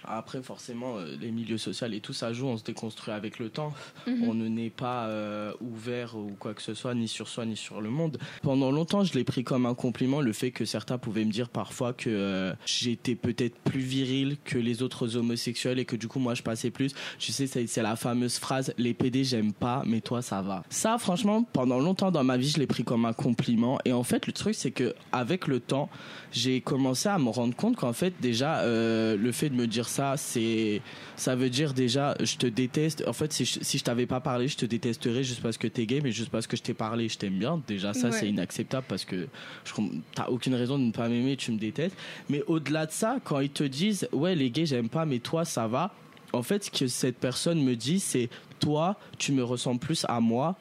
après, forcément, euh, les milieux sociaux et tout ça joue, on se déconstruit avec le temps. Mhm. On ne naît pas euh, ouvert ou quoi que ce soit, ni sur soi, ni sur le monde. Pendant longtemps, je l'ai pris comme un compliment, le fait que certains pouvaient me dire parfois que euh, j'étais peut-être plus viril que les autres homosexuels et que du coup, moi, je passais plus. Tu sais, c'est la fameuse phrase, les PD, j'aime pas, mais toi, ça va. Ça, franchement, pendant longtemps dans ma vie, je l'ai pris comme un compliment. Et en fait, le truc, c'est que avec le temps, j'ai commencé à me rendre compte qu'en fait, déjà, le fait de me dire ça, c'est, ça veut dire déjà, je te déteste. En fait, si je, si je t'avais pas parlé, je te détesterais juste parce que t'es gay, mais juste parce que je t'ai parlé, je t'aime bien. Déjà, ça, c'est inacceptable parce que je, t'as aucune raison de ne pas m'aimer, tu me détestes. Mais au-delà de ça, quand ils te disent, ouais, les gays, j'aime pas, mais toi, ça va. En fait, ce que cette personne me dit, c'est, toi, tu me ressembles plus à moi,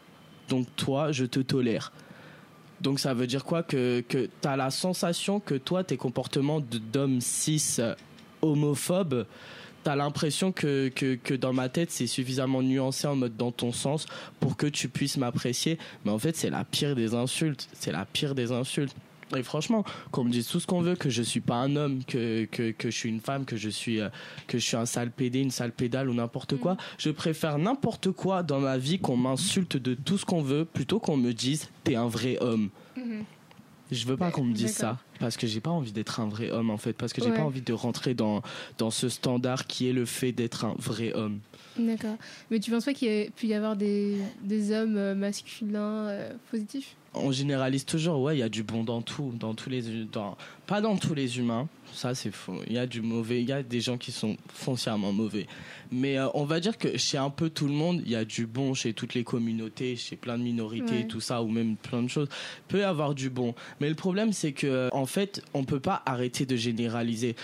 donc toi, je te tolère. Donc ça veut dire quoi Que, que tu as la sensation que toi, tes comportements d'homme cis homophobe, t'as l'impression que, que, dans ma tête c'est suffisamment nuancé en mode dans ton sens pour que tu puisses m'apprécier. Mais en fait c'est la pire des insultes. C'est la pire des insultes. Et franchement, qu'on me dise tout ce qu'on veut, que je suis pas un homme, que, que, que je suis une femme, que je suis, euh, que je suis un sale pédé, une sale pédale ou n'importe quoi, mm. je préfère n'importe quoi dans ma vie qu'on m'insulte de tout ce qu'on veut plutôt qu'on me dise t'es un vrai homme. Je veux pas qu'on me dise ça parce que j'ai pas envie d'être un vrai homme en fait parce que j'ai pas envie de rentrer dans dans ce standard qui est le fait d'être un vrai homme. D'accord. Mais tu penses pas qu'il y pu y avoir des, des hommes euh, masculins euh, positifs? On généralise toujours ouais, il y a du bon dans tout, dans tous les dans pas dans tous les humains, ça c'est faux. Il y a du mauvais, il y a des gens qui sont foncièrement mauvais. Mais euh, on va dire que chez un peu tout le monde, il y a du bon chez toutes les communautés, chez plein de minorités, tout ça, ou même plein de choses. Peut y avoir du bon. Mais le problème, c'est que en fait, on peut pas arrêter de généraliser.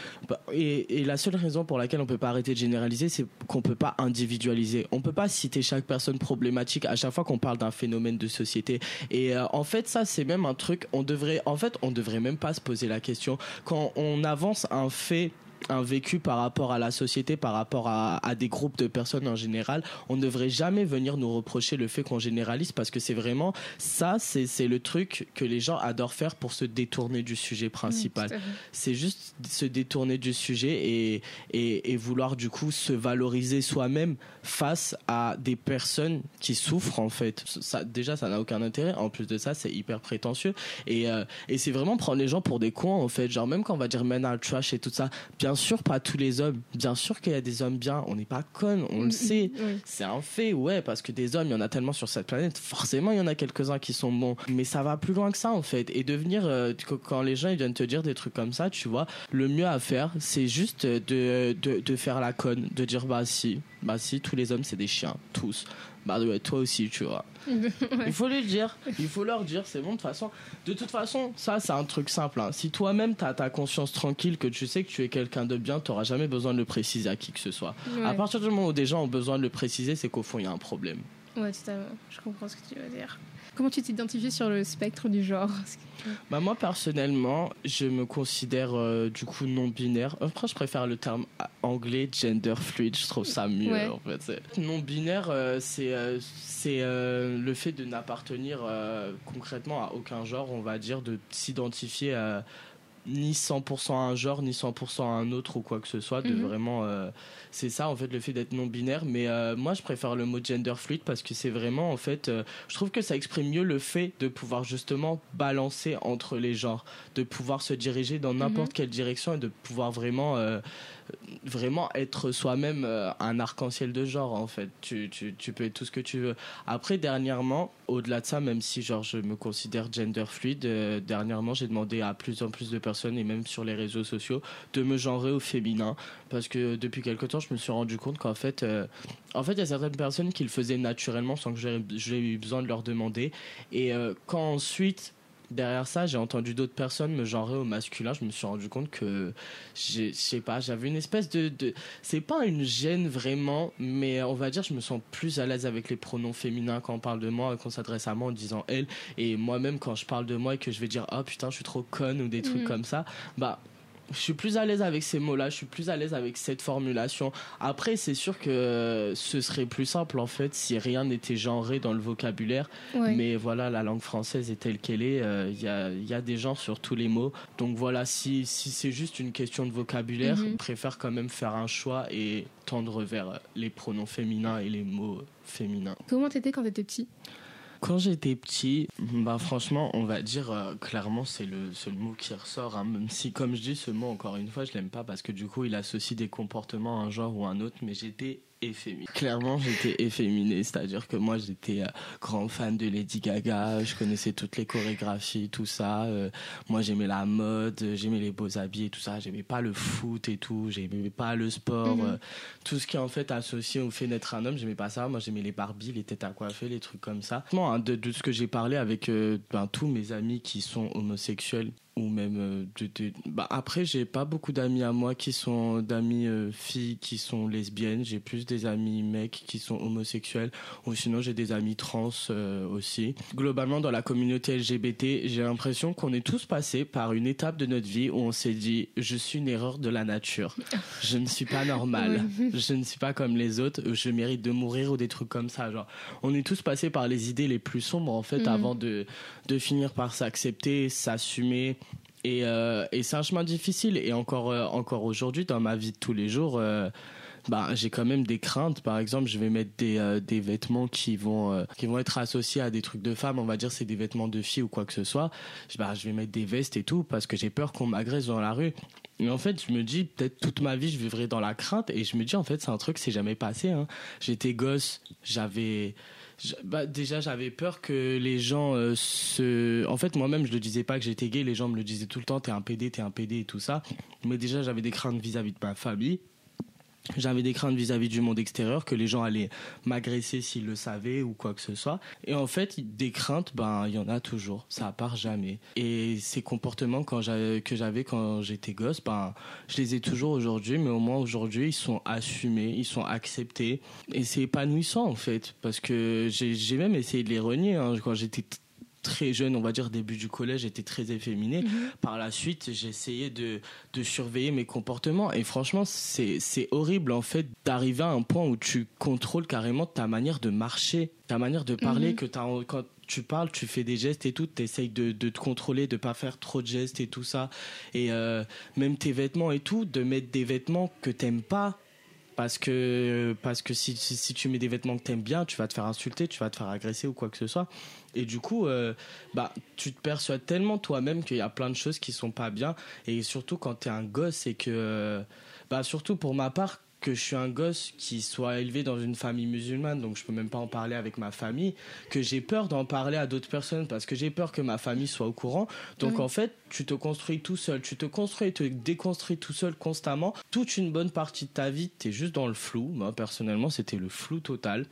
Et, et, la seule raison pour laquelle on peut pas arrêter de généraliser, c'est qu'on peut pas individualiser. On peut pas citer chaque personne problématique à chaque fois qu'on parle d'un phénomène de société. Et euh, en fait, ça, c'est même un truc. On devrait, en fait, on devrait même pas se poser la question quand on avance un fait un vécu par rapport à la société, par rapport à, à, des groupes de personnes en général, on ne devrait jamais venir nous reprocher le fait qu'on généralise parce que c'est vraiment ça, c'est le truc que les gens adorent faire pour se détourner du sujet principal. Mmh, c'est juste se détourner du sujet et, et, et vouloir du coup se valoriser soi-même face à des personnes qui souffrent en fait. Ça, déjà, ça n'a aucun intérêt. En plus de ça, c'est hyper prétentieux et, euh, et c'est vraiment prendre les gens pour des cons en fait. Genre même quand on va dire men are trash et tout ça, bien sûr pas tous les hommes. Bien sûr qu'il y a des hommes bien. On n'est pas con, on le sait. C'est un fait, ouais, parce que des hommes, il y en a tellement sur cette planète. Forcément, il y en a quelques-uns qui sont bons. Mais ça va plus loin que ça, en fait. Et devenir, euh, quand les gens ils viennent te dire des trucs comme ça, tu vois, le mieux à faire, c'est juste de, de, de faire la conne, de dire bah si, bah si, tous les hommes c'est des chiens, tous bah ouais, toi aussi, tu vois. Il faut lui dire, il faut leur dire, c'est bon, de toute façon. De toute façon, ça, c'est un truc simple. Hein. Si toi-même, tu as ta conscience tranquille, que tu sais que tu es quelqu'un de bien, tu jamais besoin de le préciser à qui que ce soit. À partir du moment où des gens ont besoin de le préciser, c'est qu'au fond, il y a un problème. Ouais, totalement. Je comprends ce que tu veux dire. Comment tu t'identifies sur le spectre du genre? Bah moi personnellement, je me considère euh, du coup non binaire. Après, je préfère le terme anglais gender fluid. Je trouve ça mieux en fait. Non binaire, euh, c'est euh, c'est le fait de n'appartenir concrètement à aucun genre, on va dire, de s'identifier à ni 100% à un genre, ni 100% à un autre ou quoi que ce soit, de mhm. vraiment c'est ça en fait le fait d'être non binaire mais euh, moi je préfère le mot gender fluid parce que c'est vraiment en fait euh, je trouve que ça exprime mieux le fait de pouvoir justement balancer entre les genres de pouvoir se diriger dans n'importe mhm. quelle direction et de pouvoir vraiment euh, vraiment être soi-même euh, un arc-en-ciel de genre en fait. Tu, tu, peux être tout ce que tu veux. Après dernièrement, au-delà de ça, même si genre je me considère gender fluide, euh, dernièrement j'ai demandé à plus en plus de personnes et même sur les réseaux sociaux de me genrer au féminin parce que depuis quelque temps je me suis rendu compte qu'en fait euh, en fait il y a certaines personnes qui le faisaient naturellement sans que j'ai eu besoin de leur demander et quand ensuite derrière ça, j'ai entendu d'autres personnes me genrer au masculin. Je me suis rendu compte que, je sais pas, j'avais une espèce de, de c'est pas une gêne vraiment, mais on va dire, je me sens plus à l'aise avec les pronoms féminins quand on parle de moi et qu'on s'adresse à moi en disant elle. Et moi-même, quand je parle de moi et que je vais dire, oh putain, je suis trop conne ou des trucs mm. comme ça, bah, je suis plus à l'aise avec ces mots-là, je suis plus à l'aise avec cette formulation. Après, c'est sûr que ce serait plus simple en fait si rien n'était genré dans le vocabulaire. Mais voilà, la langue française est telle qu'elle est. Euh, il y, a, y, a, des gens sur tous les mots. Donc voilà, si, si c'est juste une question de vocabulaire, mhm. je préfère quand même faire un choix et tendre vers les pronoms féminins et les mots féminins. Comment t'étais quand t'étais petit? Quand j'étais petit, bah franchement, on va dire euh, clairement c'est le seul mot qui ressort. Hein, même si, comme je dis, ce mot encore une fois, je l'aime pas parce que du coup, il associe des comportements à un genre ou un autre. Mais j'étais efféminé. Clairement, j'étais efféminé, c'est-à-dire que moi, j'étais euh, grand fan de Lady Gaga, je connaissais toutes les chorégraphies, tout ça. Euh, moi, j'aimais la mode, j'aimais les beaux habits et tout ça. J'aimais pas le foot et tout, j'aimais pas le sport, mhm. euh, tout ce qui est en fait associé au fait d'être un homme. J'aimais pas ça. Moi, j'aimais les Barbies, les têtes à coiffer, les trucs comme ça. Hein, de, de, ce que j'ai parlé avec ben, tous mes amis qui sont homosexuels, ou même euh, de, bah après j'ai pas beaucoup d'amis à moi qui sont d'amis euh, filles qui sont lesbiennes. J'ai plus des amis mecs qui sont homosexuels. Ou sinon j'ai des amis trans euh, aussi. Globalement dans la communauté LGBT j'ai l'impression qu'on est tous passés par une étape de notre vie où on s'est dit je suis une erreur de la nature. Je ne suis pas normal. Je ne suis pas comme les autres. Je mérite de mourir ou des trucs comme ça genre. On est tous passés par les idées les plus sombres en fait mhm. avant de de finir par s'accepter s'assumer et, euh, et c'est un chemin difficile. Et encore, euh, encore aujourd'hui, dans ma vie de tous les jours, euh, bah, j'ai quand même des craintes. Par exemple, je vais mettre des, des vêtements qui vont, qui vont être associés à des trucs de femmes. On va dire c'est des vêtements de filles ou quoi que ce soit. Bah, je vais mettre des vestes et tout parce que j'ai peur qu'on m'agresse dans la rue. Mais en fait, je me dis, peut-être toute ma vie, je vivrai dans la crainte. Et je me dis, en fait, c'est un truc, c'est jamais passé. Hein. J'étais gosse, j'avais bah, déjà j'avais peur que les gens euh, se en fait moi-même je le disais pas que j'étais gay les gens me le disaient tout le temps t'es un PD t'es un PD et tout ça. Mais déjà j'avais des craintes vis-à-vis de ma famille j'avais des craintes vis-à-vis du monde extérieur, que les gens allaient m'agresser s'ils le savaient ou quoi que ce soit. Et en fait, des craintes, ben, il y en a toujours. Ça part jamais. Et ces comportements quand que j'avais quand j'étais gosse, ben, je les ai toujours aujourd'hui, mais au moins aujourd'hui, ils sont assumés, ils sont acceptés. Et c'est épanouissant, en fait. Parce que j'ai même essayé de les renier, hein, quand j'étais très jeune, on va dire début du collège, j'étais très efféminé. Mhm. Par la suite, essayé de, de surveiller mes comportements. Et franchement, c'est horrible, en fait, d'arriver à un point où tu contrôles carrément ta manière de marcher, ta manière de parler, Mhm. que t'as- quand tu parles, tu fais des gestes et tout, tu essayes de, de te contrôler, de pas faire trop de gestes et tout ça. Et euh, même tes vêtements et tout, de mettre des vêtements que t'aimes pas. Parce que, parce que si, si, tu mets des vêtements que t'aimes bien, tu vas te faire insulter, tu vas te faire agresser ou quoi que ce soit. Et du coup, euh, bah, tu te perçois tellement toi-même qu'il y a plein de choses qui sont pas bien. Et surtout quand t'es un gosse et que, euh, bah, surtout pour ma part, que je suis un gosse qui soit élevé dans une famille musulmane, donc je peux même pas en parler avec ma famille, que j'ai peur d'en parler à d'autres personnes parce que j'ai peur que ma famille soit au courant. Donc en fait, tu te construis tout seul, tu te construis et te déconstruis tout seul constamment. Toute une bonne partie de ta vie, tu es juste dans le flou. Moi, personnellement, c'était le flou total.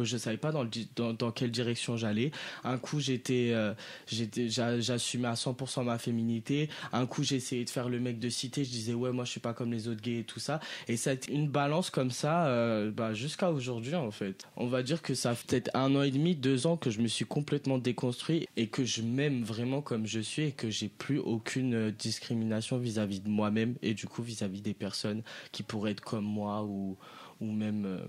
Je savais pas dans, dans, dans quelle direction j'allais. Un coup, j'étais, euh, j'étais, j'a- j'assumais à 100% ma féminité. Un coup, j'essayais de faire le mec de cité. Je disais ouais, moi, je suis pas comme les autres gays et tout ça. Et ça a été une balance comme ça, euh, bah, jusqu'à aujourd'hui en fait. On va dire que ça fait peut-être un an et demi, deux ans que je me suis complètement déconstruit et que je m'aime vraiment comme je suis et que j'ai plus aucune euh, discrimination vis-à-vis de moi-même et du coup vis-à-vis des personnes qui pourraient être comme moi ou ou même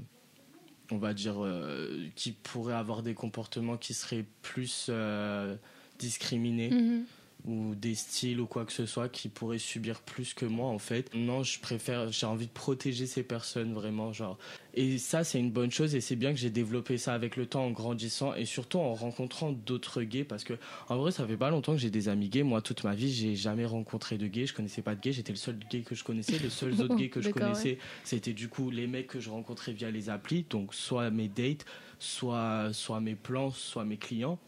on va dire euh, qui pourraient avoir des comportements qui seraient plus euh, discriminés Mhm. Ou des styles ou quoi que ce soit qui pourraient subir plus que moi en fait. Non, je préfère, j'ai envie de protéger ces personnes vraiment genre. Et ça c'est une bonne chose et c'est bien que j'ai développé ça avec le temps en grandissant et surtout en rencontrant d'autres gays parce que en vrai ça fait pas longtemps que j'ai des amis gays. Moi toute ma vie j'ai jamais rencontré de gays, je connaissais pas de gays, j'étais le seul gay que je connaissais. Les seuls autres gays que je connaissais c'était du coup les mecs que je rencontrais via les applis, donc soit mes dates, soit soit mes plans, soit mes clients.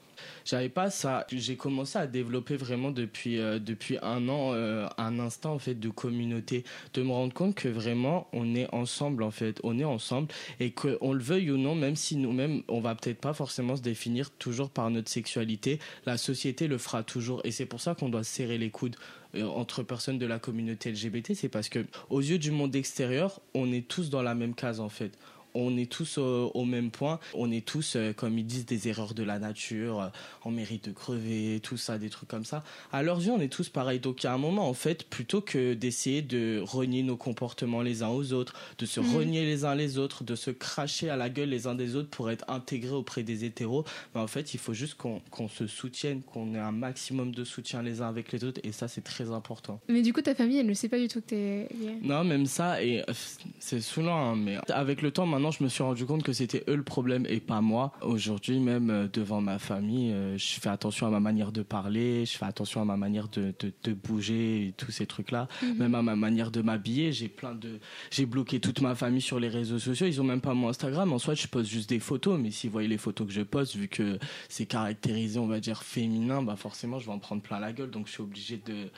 J'avais pas ça. J'ai commencé à développer vraiment depuis euh, depuis un an euh, un instant en fait de communauté, de me rendre compte que vraiment on est ensemble en fait, on est ensemble et que on le veuille ou non, même si nous-mêmes on va peut-être pas forcément se définir toujours par notre sexualité, la société le fera toujours. Et c'est pour ça qu'on doit serrer les coudes euh, entre personnes de la communauté LGBT, c'est parce que aux yeux du monde extérieur, on est tous dans la même case en fait on est tous au, au même point. On est tous, euh, comme ils disent, des erreurs de la nature. euh, on mérite de crever, tout ça, des trucs comme ça. À leurs yeux, on est tous pareils. Donc, a un moment, en fait, plutôt que d'essayer de renier nos comportements les uns aux autres, de se Mhm. renier les uns les autres, de se cracher à la gueule les uns des autres pour être intégrés auprès des hétéros, ben, en fait, il faut juste qu'on qu'on se soutienne, qu'on ait un maximum de soutien les uns avec les autres. Et ça, c'est très important. Mais du coup, ta famille, elle ne sait pas du tout que t'es gay. Non, même ça, et euh, c'est saoulant, hein, mais avec le temps, maintenant, je me suis rendu compte que c'était eux le problème et pas moi. Aujourd'hui, même euh, devant ma famille, euh, je fais attention à ma manière de parler, je fais attention à ma manière de, de, de bouger et tous ces trucs-là. Mhm. Même à ma manière de m'habiller, j'ai plein de, j'ai bloqué toute ma famille sur les réseaux sociaux. Ils ont même pas mon Instagram. En soit, je poste juste des photos, mais si vous voyez les photos que je poste, vu que c'est caractérisé, on va dire féminin, bah forcément, je vais en prendre plein la gueule. Donc, je suis obligé de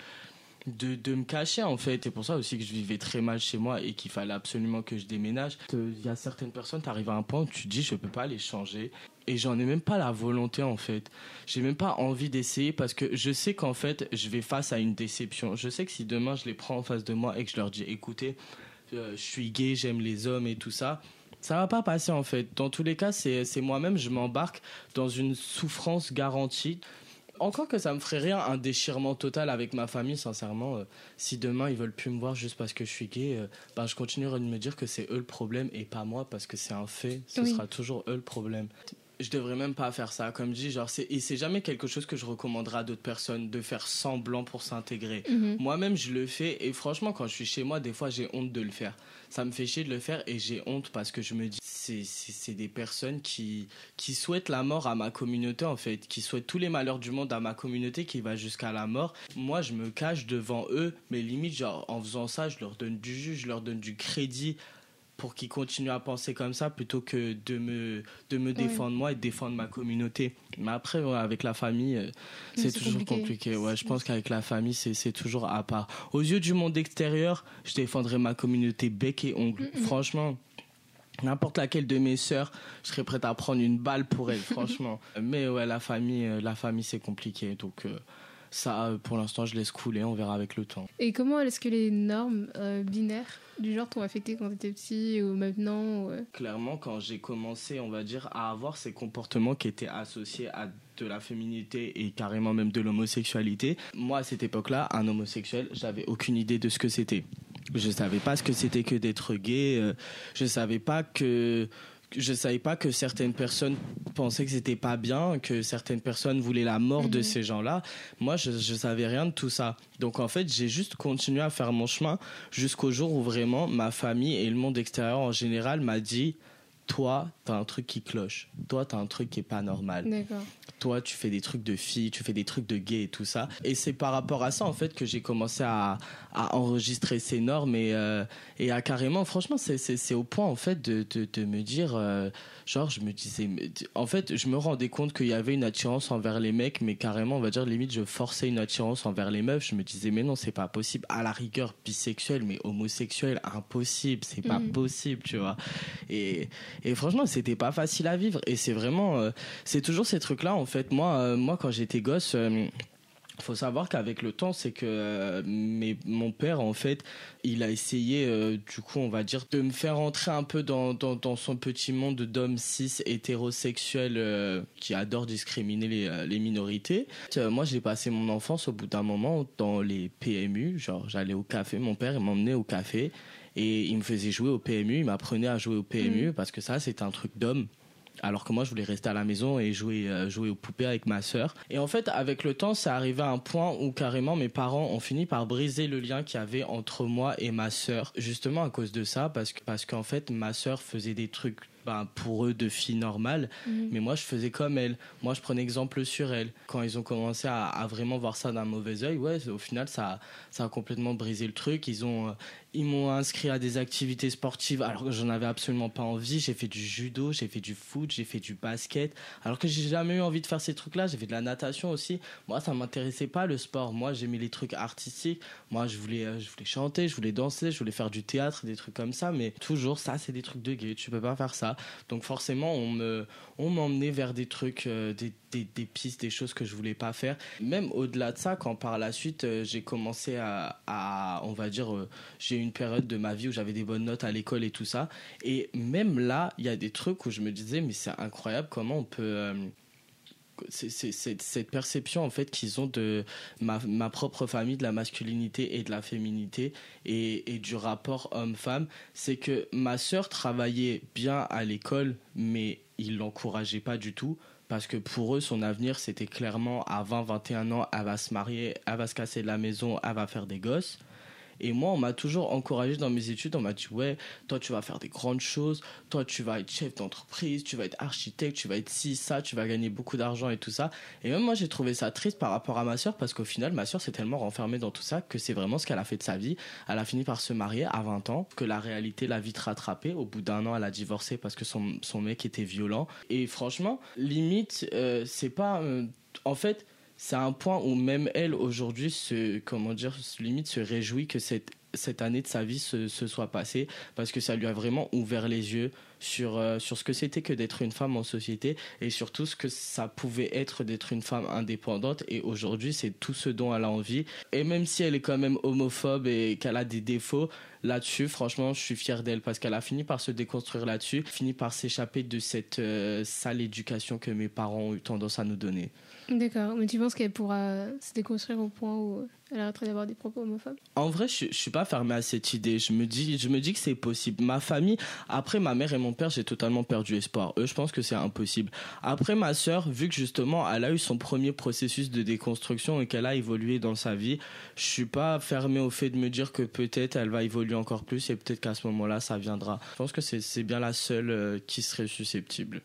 de, de me cacher en fait. C'est pour ça aussi que je vivais très mal chez moi et qu'il fallait absolument que je déménage. Il y a certaines personnes, tu arrives à un point où tu te dis je peux pas les changer. Et j'en ai même pas la volonté en fait. J'ai même pas envie d'essayer parce que je sais qu'en fait je vais face à une déception. Je sais que si demain je les prends en face de moi et que je leur dis écoutez, euh, je suis gay, j'aime les hommes et tout ça. Ça va pas passer en fait. Dans tous les cas, c'est moi-même, je m'embarque dans une souffrance garantie. Encore que ça me ferait rien, un déchirement total avec ma famille, sincèrement. euh, si demain ils veulent plus me voir juste parce que je suis gay, euh, bah, je continuerai de me dire que c'est eux le problème et pas moi parce que c'est un fait. Ce Oui. sera toujours eux le problème. Je devrais même pas faire ça, comme dit, genre, c'est, et c'est jamais quelque chose que je recommanderais à d'autres personnes de faire semblant pour s'intégrer. Mhm. Moi-même, je le fais et franchement, quand je suis chez moi, des fois, j'ai honte de le faire. Ça me fait chier de le faire et j'ai honte parce que je me dis, c'est, c'est, c'est des personnes qui, qui souhaitent la mort à ma communauté, en fait, qui souhaitent tous les malheurs du monde à ma communauté qui va jusqu'à la mort. Moi, je me cache devant eux, mais limite, genre, en faisant ça, je leur donne du jus, je leur donne du crédit pour qu'ils continuent à penser comme ça plutôt que de me, de me défendre moi et de défendre ma communauté. Mais après, ouais, avec la famille, euh, c'est toujours compliqué. compliqué. Ouais, je pense qu'avec la famille, c'est toujours à part. Aux yeux du monde extérieur, je défendrai ma communauté bec et ongle. Franchement. N'importe laquelle de mes sœurs, je serais prête à prendre une balle pour elle, franchement. Mais ouais, la famille, euh, la famille, c'est compliqué, donc euh, ça, euh, pour l'instant, je laisse couler, on verra avec le temps. Et comment est-ce que les normes euh, binaires du genre t'ont affecté quand t'étais petit ou maintenant ou, Clairement, quand j'ai commencé, on va dire, à avoir ces comportements qui étaient associés à de la féminité et carrément même de l'homosexualité, moi, à cette époque-là, un homosexuel, j'avais aucune idée de ce que c'était. Je savais pas ce que c'était que d'être gay. euh, Je savais pas que je savais pas que certaines personnes pensaient que c'était pas bien, que certaines personnes voulaient la mort de Mhm. ces gens-là. Moi, je, je savais rien de tout ça. Donc en fait, j'ai juste continué à faire mon chemin jusqu'au jour où vraiment ma famille et le monde extérieur en général m'a dit toi, t'as un truc qui cloche. Toi, t'as un truc qui est pas normal D'accord. toi tu fais des trucs de filles, tu fais des trucs de gays et tout ça. Et c'est par rapport à ça en fait que j'ai commencé à, à enregistrer ces normes et, euh, et à carrément, franchement c'est, au point en fait de, de, de me dire, euh, genre je me disais, mais- en fait je me rendais compte qu'il y avait une attirance envers les mecs, mais carrément on va dire limite je forçais une attirance envers les meufs. Je me disais mais non c'est pas possible. À la rigueur bisexuel mais homosexuel impossible, c'est pas Mhm. possible tu vois. Et, et franchement c'était pas facile à vivre et c'est vraiment euh, c'est toujours ces trucs là en fait moi euh, moi quand j'étais gosse euh, faut savoir qu'avec le temps, c'est que euh, mes- mon père, en fait, il a essayé, euh, du coup, on va dire, de me faire entrer un peu dans, dans, dans son petit monde d'hommes cis hétérosexuels euh, qui adorent discriminer les, les minorités. Moi, j'ai passé mon enfance au bout d'un moment dans les PMU. Genre, j'allais au café, mon père il m'emmenait au café et il me faisait jouer au PMU, il m'apprenait à jouer au PMU parce que ça, c'est un truc d'homme. Alors que moi, je voulais rester à la maison et jouer, euh, jouer aux poupées avec ma sœur. Et en fait, avec le temps, c'est arrivé à un point où carrément mes parents ont fini par briser le lien qu'il y avait entre moi et ma sœur. Justement à cause de ça, parce parce qu'en fait, ma sœur faisait des trucs ben, pour eux de filles normales, Mhm. mais moi je faisais comme elle. Moi je prenais exemple sur elle. Quand ils ont commencé à, à vraiment voir ça d'un mauvais œil, ouais, au final ça, ça a complètement brisé le truc. Ils ont, euh, ils m'ont inscrit à des activités sportives alors que j'en avais absolument pas envie. J'ai fait du judo, j'ai fait du foot, j'ai fait du basket, alors que j'ai jamais eu envie de faire ces trucs-là. J'ai fait de la natation aussi. Moi ça m'intéressait pas le sport. Moi j'aimais les trucs artistiques. Moi je voulais, euh, je voulais chanter, je voulais danser, je voulais faire du théâtre, des trucs comme ça. Mais toujours ça c'est des trucs de gay. Tu peux pas faire ça. Donc forcément, on me, on m'emmenait vers des trucs, euh, des, pistes, des choses que je voulais pas faire. Même au-delà de ça, quand par la suite euh, j'ai commencé à, à, on va dire, euh, j'ai eu une période de ma vie où j'avais des bonnes notes à l'école et tout ça. Et même là, il y a des trucs où je me disais, mais c'est incroyable comment on peut euh, c'est c'est- c'est- cette perception en fait qu'ils ont de ma, ma propre famille de la masculinité et de la féminité et, et du rapport homme-femme c'est que ma sœur travaillait bien à l'école mais ils l'encourageaient pas du tout parce que pour eux son avenir c'était clairement à 20-21 ans elle va se marier elle va se casser de la maison elle va faire des gosses et moi, on m'a toujours encouragé dans mes études. On m'a dit, ouais, toi, tu vas faire des grandes choses. Toi, tu vas être chef d'entreprise. Tu vas être architecte. Tu vas être ci, ça. Tu vas gagner beaucoup d'argent et tout ça. Et même moi, j'ai trouvé ça triste par rapport à ma sœur parce qu'au final, ma sœur s'est tellement renfermée dans tout ça que c'est vraiment ce qu'elle a fait de sa vie. Elle a fini par se marier à 20 ans, que la réalité l'a vite rattrapée. Au bout d'un an, elle a divorcé parce que son, son mec était violent. Et franchement, limite, euh, c'est pas. euh, en fait, c'est un point où même elle aujourd'hui se comment dire limite se réjouit que cette cette année de sa vie se, se soit passée parce que ça lui a vraiment ouvert les yeux sur euh, sur ce que c'était que d'être une femme en société et surtout ce que ça pouvait être d'être une femme indépendante. Et aujourd'hui c'est tout ce dont elle a envie. Et même si elle est quand même homophobe et qu'elle a des défauts là-dessus franchement je suis fier d'elle parce qu'elle a fini par se déconstruire là-dessus fini par s'échapper de cette euh, sale éducation que mes parents ont eu tendance à nous donner D'accord, mais tu penses qu'elle pourra se déconstruire au point où elle arrêterait d'avoir des propos homophobes? En vrai, je, je suis pas fermé à cette idée. Je me dis, je me dis que c'est possible. Ma famille, après ma mère et mon père, j'ai totalement perdu espoir. Eux, je pense que c'est impossible. Après ma sœur, vu que justement, elle a eu son premier processus de déconstruction et qu'elle a évolué dans sa vie, je suis pas fermé au fait de me dire que peut-être elle va évoluer encore plus et peut-être qu'à ce moment-là, ça viendra. Je pense que c'est c'est bien la seule euh, qui serait susceptible.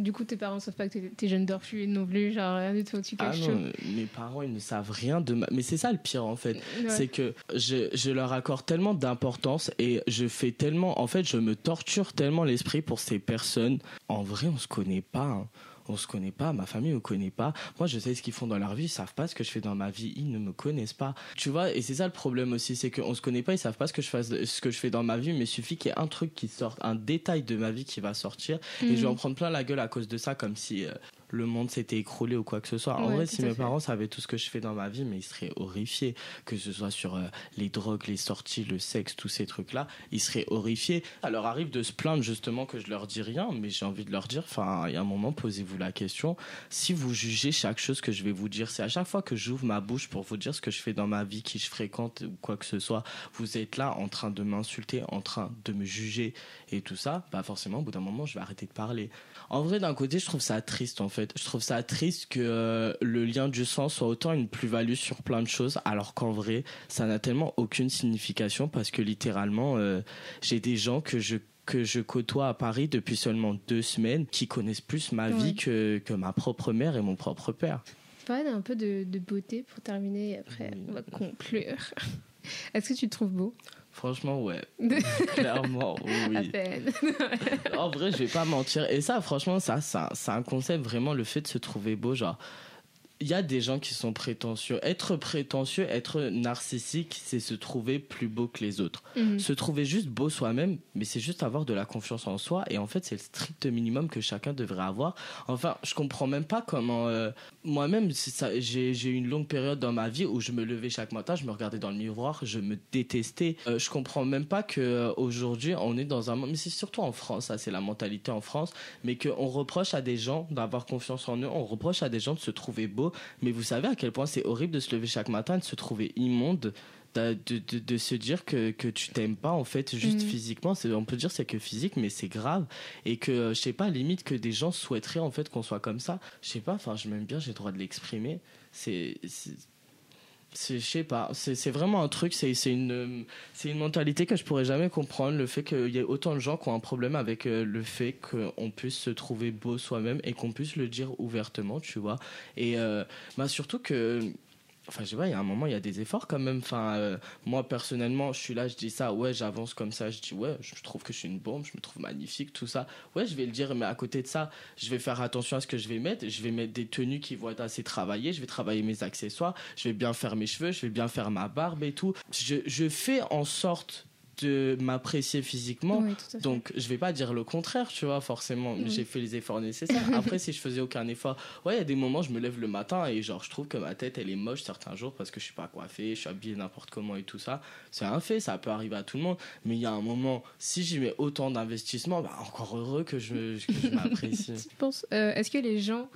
Du coup, tes parents savent pas que t'es- gender fluide non plus, genre rien du tout, tu Ah non, mes parents, ils ne savent rien de ma... Mais c'est ça le pire, en fait. Ouais. c'est que je, je leur accorde tellement d'importance et je fais tellement, en fait, je me torture tellement l'esprit pour ces personnes. En vrai, on se connaît pas. hein. On se connaît pas, ma famille me connaît pas. Moi, je sais ce qu'ils font dans leur vie, ils savent pas ce que je fais dans ma vie, ils ne me connaissent pas. Tu vois, et c'est ça le problème aussi, c'est qu'on se connaît pas, ils savent pas ce que je fasse, ce que je fais dans ma vie, mais il suffit qu'il y ait un truc qui sorte, un détail de ma vie qui va sortir, et je vais en Mhm. prendre plein la gueule à cause de ça, comme si, euh, le monde s'était écroulé ou quoi que ce soit. En Ouais, vrai, si mes fait. parents savaient tout ce que je fais dans ma vie, mais ils seraient horrifiés. Que ce soit sur euh, les drogues, les sorties, le sexe, tous ces trucs-là, ils seraient horrifiés. Ça leur arrive de se plaindre justement que je leur dis rien, mais j'ai envie de leur dire, enfin, il y a un moment, posez-vous la question. Si vous jugez chaque chose que je vais vous dire, c'est à chaque fois que j'ouvre ma bouche pour vous dire ce que je fais dans ma vie, qui je fréquente ou quoi que ce soit, vous êtes là en train de m'insulter, en train de me juger et tout ça, bah forcément, au bout d'un moment, je vais arrêter de parler. En vrai, d'un côté, je trouve ça triste, en fait. Je trouve ça triste que euh, le lien du sang soit autant une plus-value sur plein de choses, alors qu'en vrai, ça n'a tellement aucune signification parce que littéralement, euh, j'ai des gens que je que je côtoie à Paris depuis seulement deux semaines qui connaissent plus ma vie que, que ma propre mère et mon propre père. Parler un peu de, de beauté pour terminer et après on va conclure. Est-ce que tu te trouves beau? Franchement, ouais, clairement, oui. À peine. en vrai, je vais pas mentir. Et ça, franchement, ça, ça c'est un concept vraiment le fait de se trouver beau. Genre, il y a des gens qui sont prétentieux. Être prétentieux, être narcissique, c'est se trouver plus beau que les autres. Mhm. Se trouver juste beau soi-même, mais c'est juste avoir de la confiance en soi. Et en fait, c'est le strict minimum que chacun devrait avoir. Enfin, je comprends même pas comment. euh, Moi-même, j'ai eu une longue période dans ma vie où je me levais chaque matin, je me regardais dans le miroir, je me détestais. Euh, je comprends même pas que euh, aujourd'hui on est dans un monde. Mais c'est surtout en France, ça, c'est la mentalité en France. Mais qu'on reproche à des gens d'avoir confiance en eux, on reproche à des gens de se trouver beau. Mais vous savez à quel point c'est horrible de se lever chaque matin et de se trouver immonde de, de, de- de se dire que, que tu t'aimes pas en fait juste Mhm. physiquement. C'est on peut dire c'est que physique mais c'est grave. Et que euh, je sais pas limite que des gens souhaiteraient en fait qu'on soit comme ça. Je sais pas enfin je m'aime bien j'ai le droit de l'exprimer. C'est je sais pas c'est vraiment un truc c'est une une mentalité que je pourrais jamais comprendre le fait qu'il y ait autant de gens qui ont un problème avec euh, le fait qu'on puisse se trouver beau soi-même et qu'on puisse le dire ouvertement tu vois. Et euh, bah surtout que Enfin, je sais pas, il y a un moment, il y a des efforts quand même. Enfin, euh, moi, personnellement, je suis là, je dis ça, ouais, j'avance comme ça, je dis, ouais, je trouve que je suis une bombe, je me trouve magnifique, tout ça. Ouais, je vais le dire, mais à côté de ça, je vais faire attention à ce que je vais mettre. Je vais mettre des tenues qui vont être assez travaillées, je vais travailler mes accessoires, je vais bien faire mes cheveux, je vais bien faire ma barbe et tout. Je, je fais en sorte de m'apprécier physiquement. Oui. Donc, je vais pas dire le contraire, tu vois, forcément. Oui. J'ai fait les efforts nécessaires. Après, si je faisais aucun effort, ouais, il y a des moments, je me lève le matin et genre, je trouve que ma tête, elle est moche certains jours parce que je suis pas coiffé, je suis habillé n'importe comment et tout ça. C'est un fait, ça peut arriver à tout le monde. Mais il y a un moment, si j'y mets autant d'investissement, bah, encore heureux que je, que je m'apprécie. Tu penses, euh, est-ce que les gens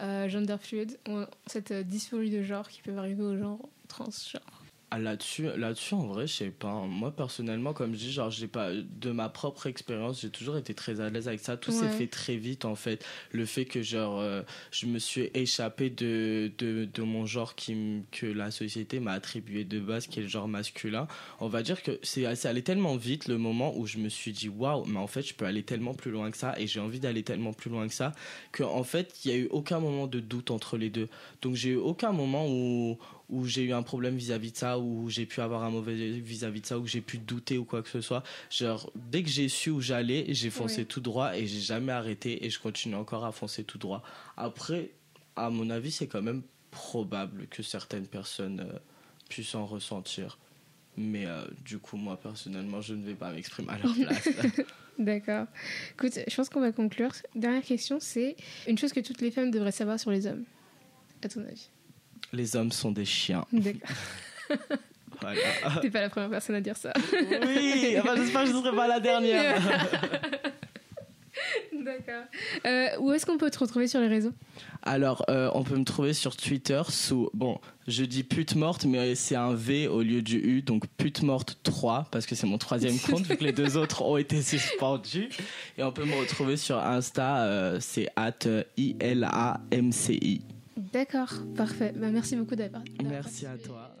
euh, gender fluid ont cette euh, dysphorie de genre qui peut arriver aux gens transgenres? Ah, là-dessus, là-dessus, en vrai, je sais pas. Moi, personnellement, comme je dis, genre, j'ai pas, de ma propre expérience, j'ai toujours été très à l'aise avec ça. Tout s'est Ouais. fait très vite, en fait. Le fait que, genre, euh, je me suis échappé de, de, de mon genre qui, que la société m'a attribué de base, qui est le genre masculin. On va dire que c'est, c'est allé tellement vite le moment où je me suis dit, waouh, mais en fait, je peux aller tellement plus loin que ça et j'ai envie d'aller tellement plus loin que ça que, en fait, il y a eu aucun moment de doute entre les deux. Donc, j'ai eu aucun moment où, où j'ai eu un problème vis-à-vis de ça, où j'ai pu avoir un mauvais vis-à-vis de ça, où j'ai pu douter ou quoi que ce soit. Genre, dès que j'ai su où j'allais, j'ai foncé Oui. tout droit et j'ai jamais arrêté et je continue encore à foncer tout droit. Après, à mon avis, c'est quand même probable que certaines personnes euh, puissent en ressentir. Mais euh, du coup, moi, personnellement, je ne vais pas m'exprimer à leur place. D'accord. Écoute, je pense qu'on va conclure. Dernière question, c'est une chose que toutes les femmes devraient savoir sur les hommes, à ton avis? Les hommes sont des chiens. D'accord. Voilà. T'es pas la première personne à dire ça. oui, enfin, j'espère que je ne serai pas la dernière. D'accord. Euh, où est-ce qu'on peut te retrouver sur les réseaux? Alors, euh, on peut me trouver sur Twitter sous. Bon, je dis pute morte, mais c'est un V au lieu du U, donc pute morte 3, parce que c'est mon troisième compte, vu que les deux autres ont été suspendus. Et on peut me retrouver sur Insta, euh, c'est at ILAMCI. D'accord, parfait. Bah, merci beaucoup d'avoir. Merci à toi.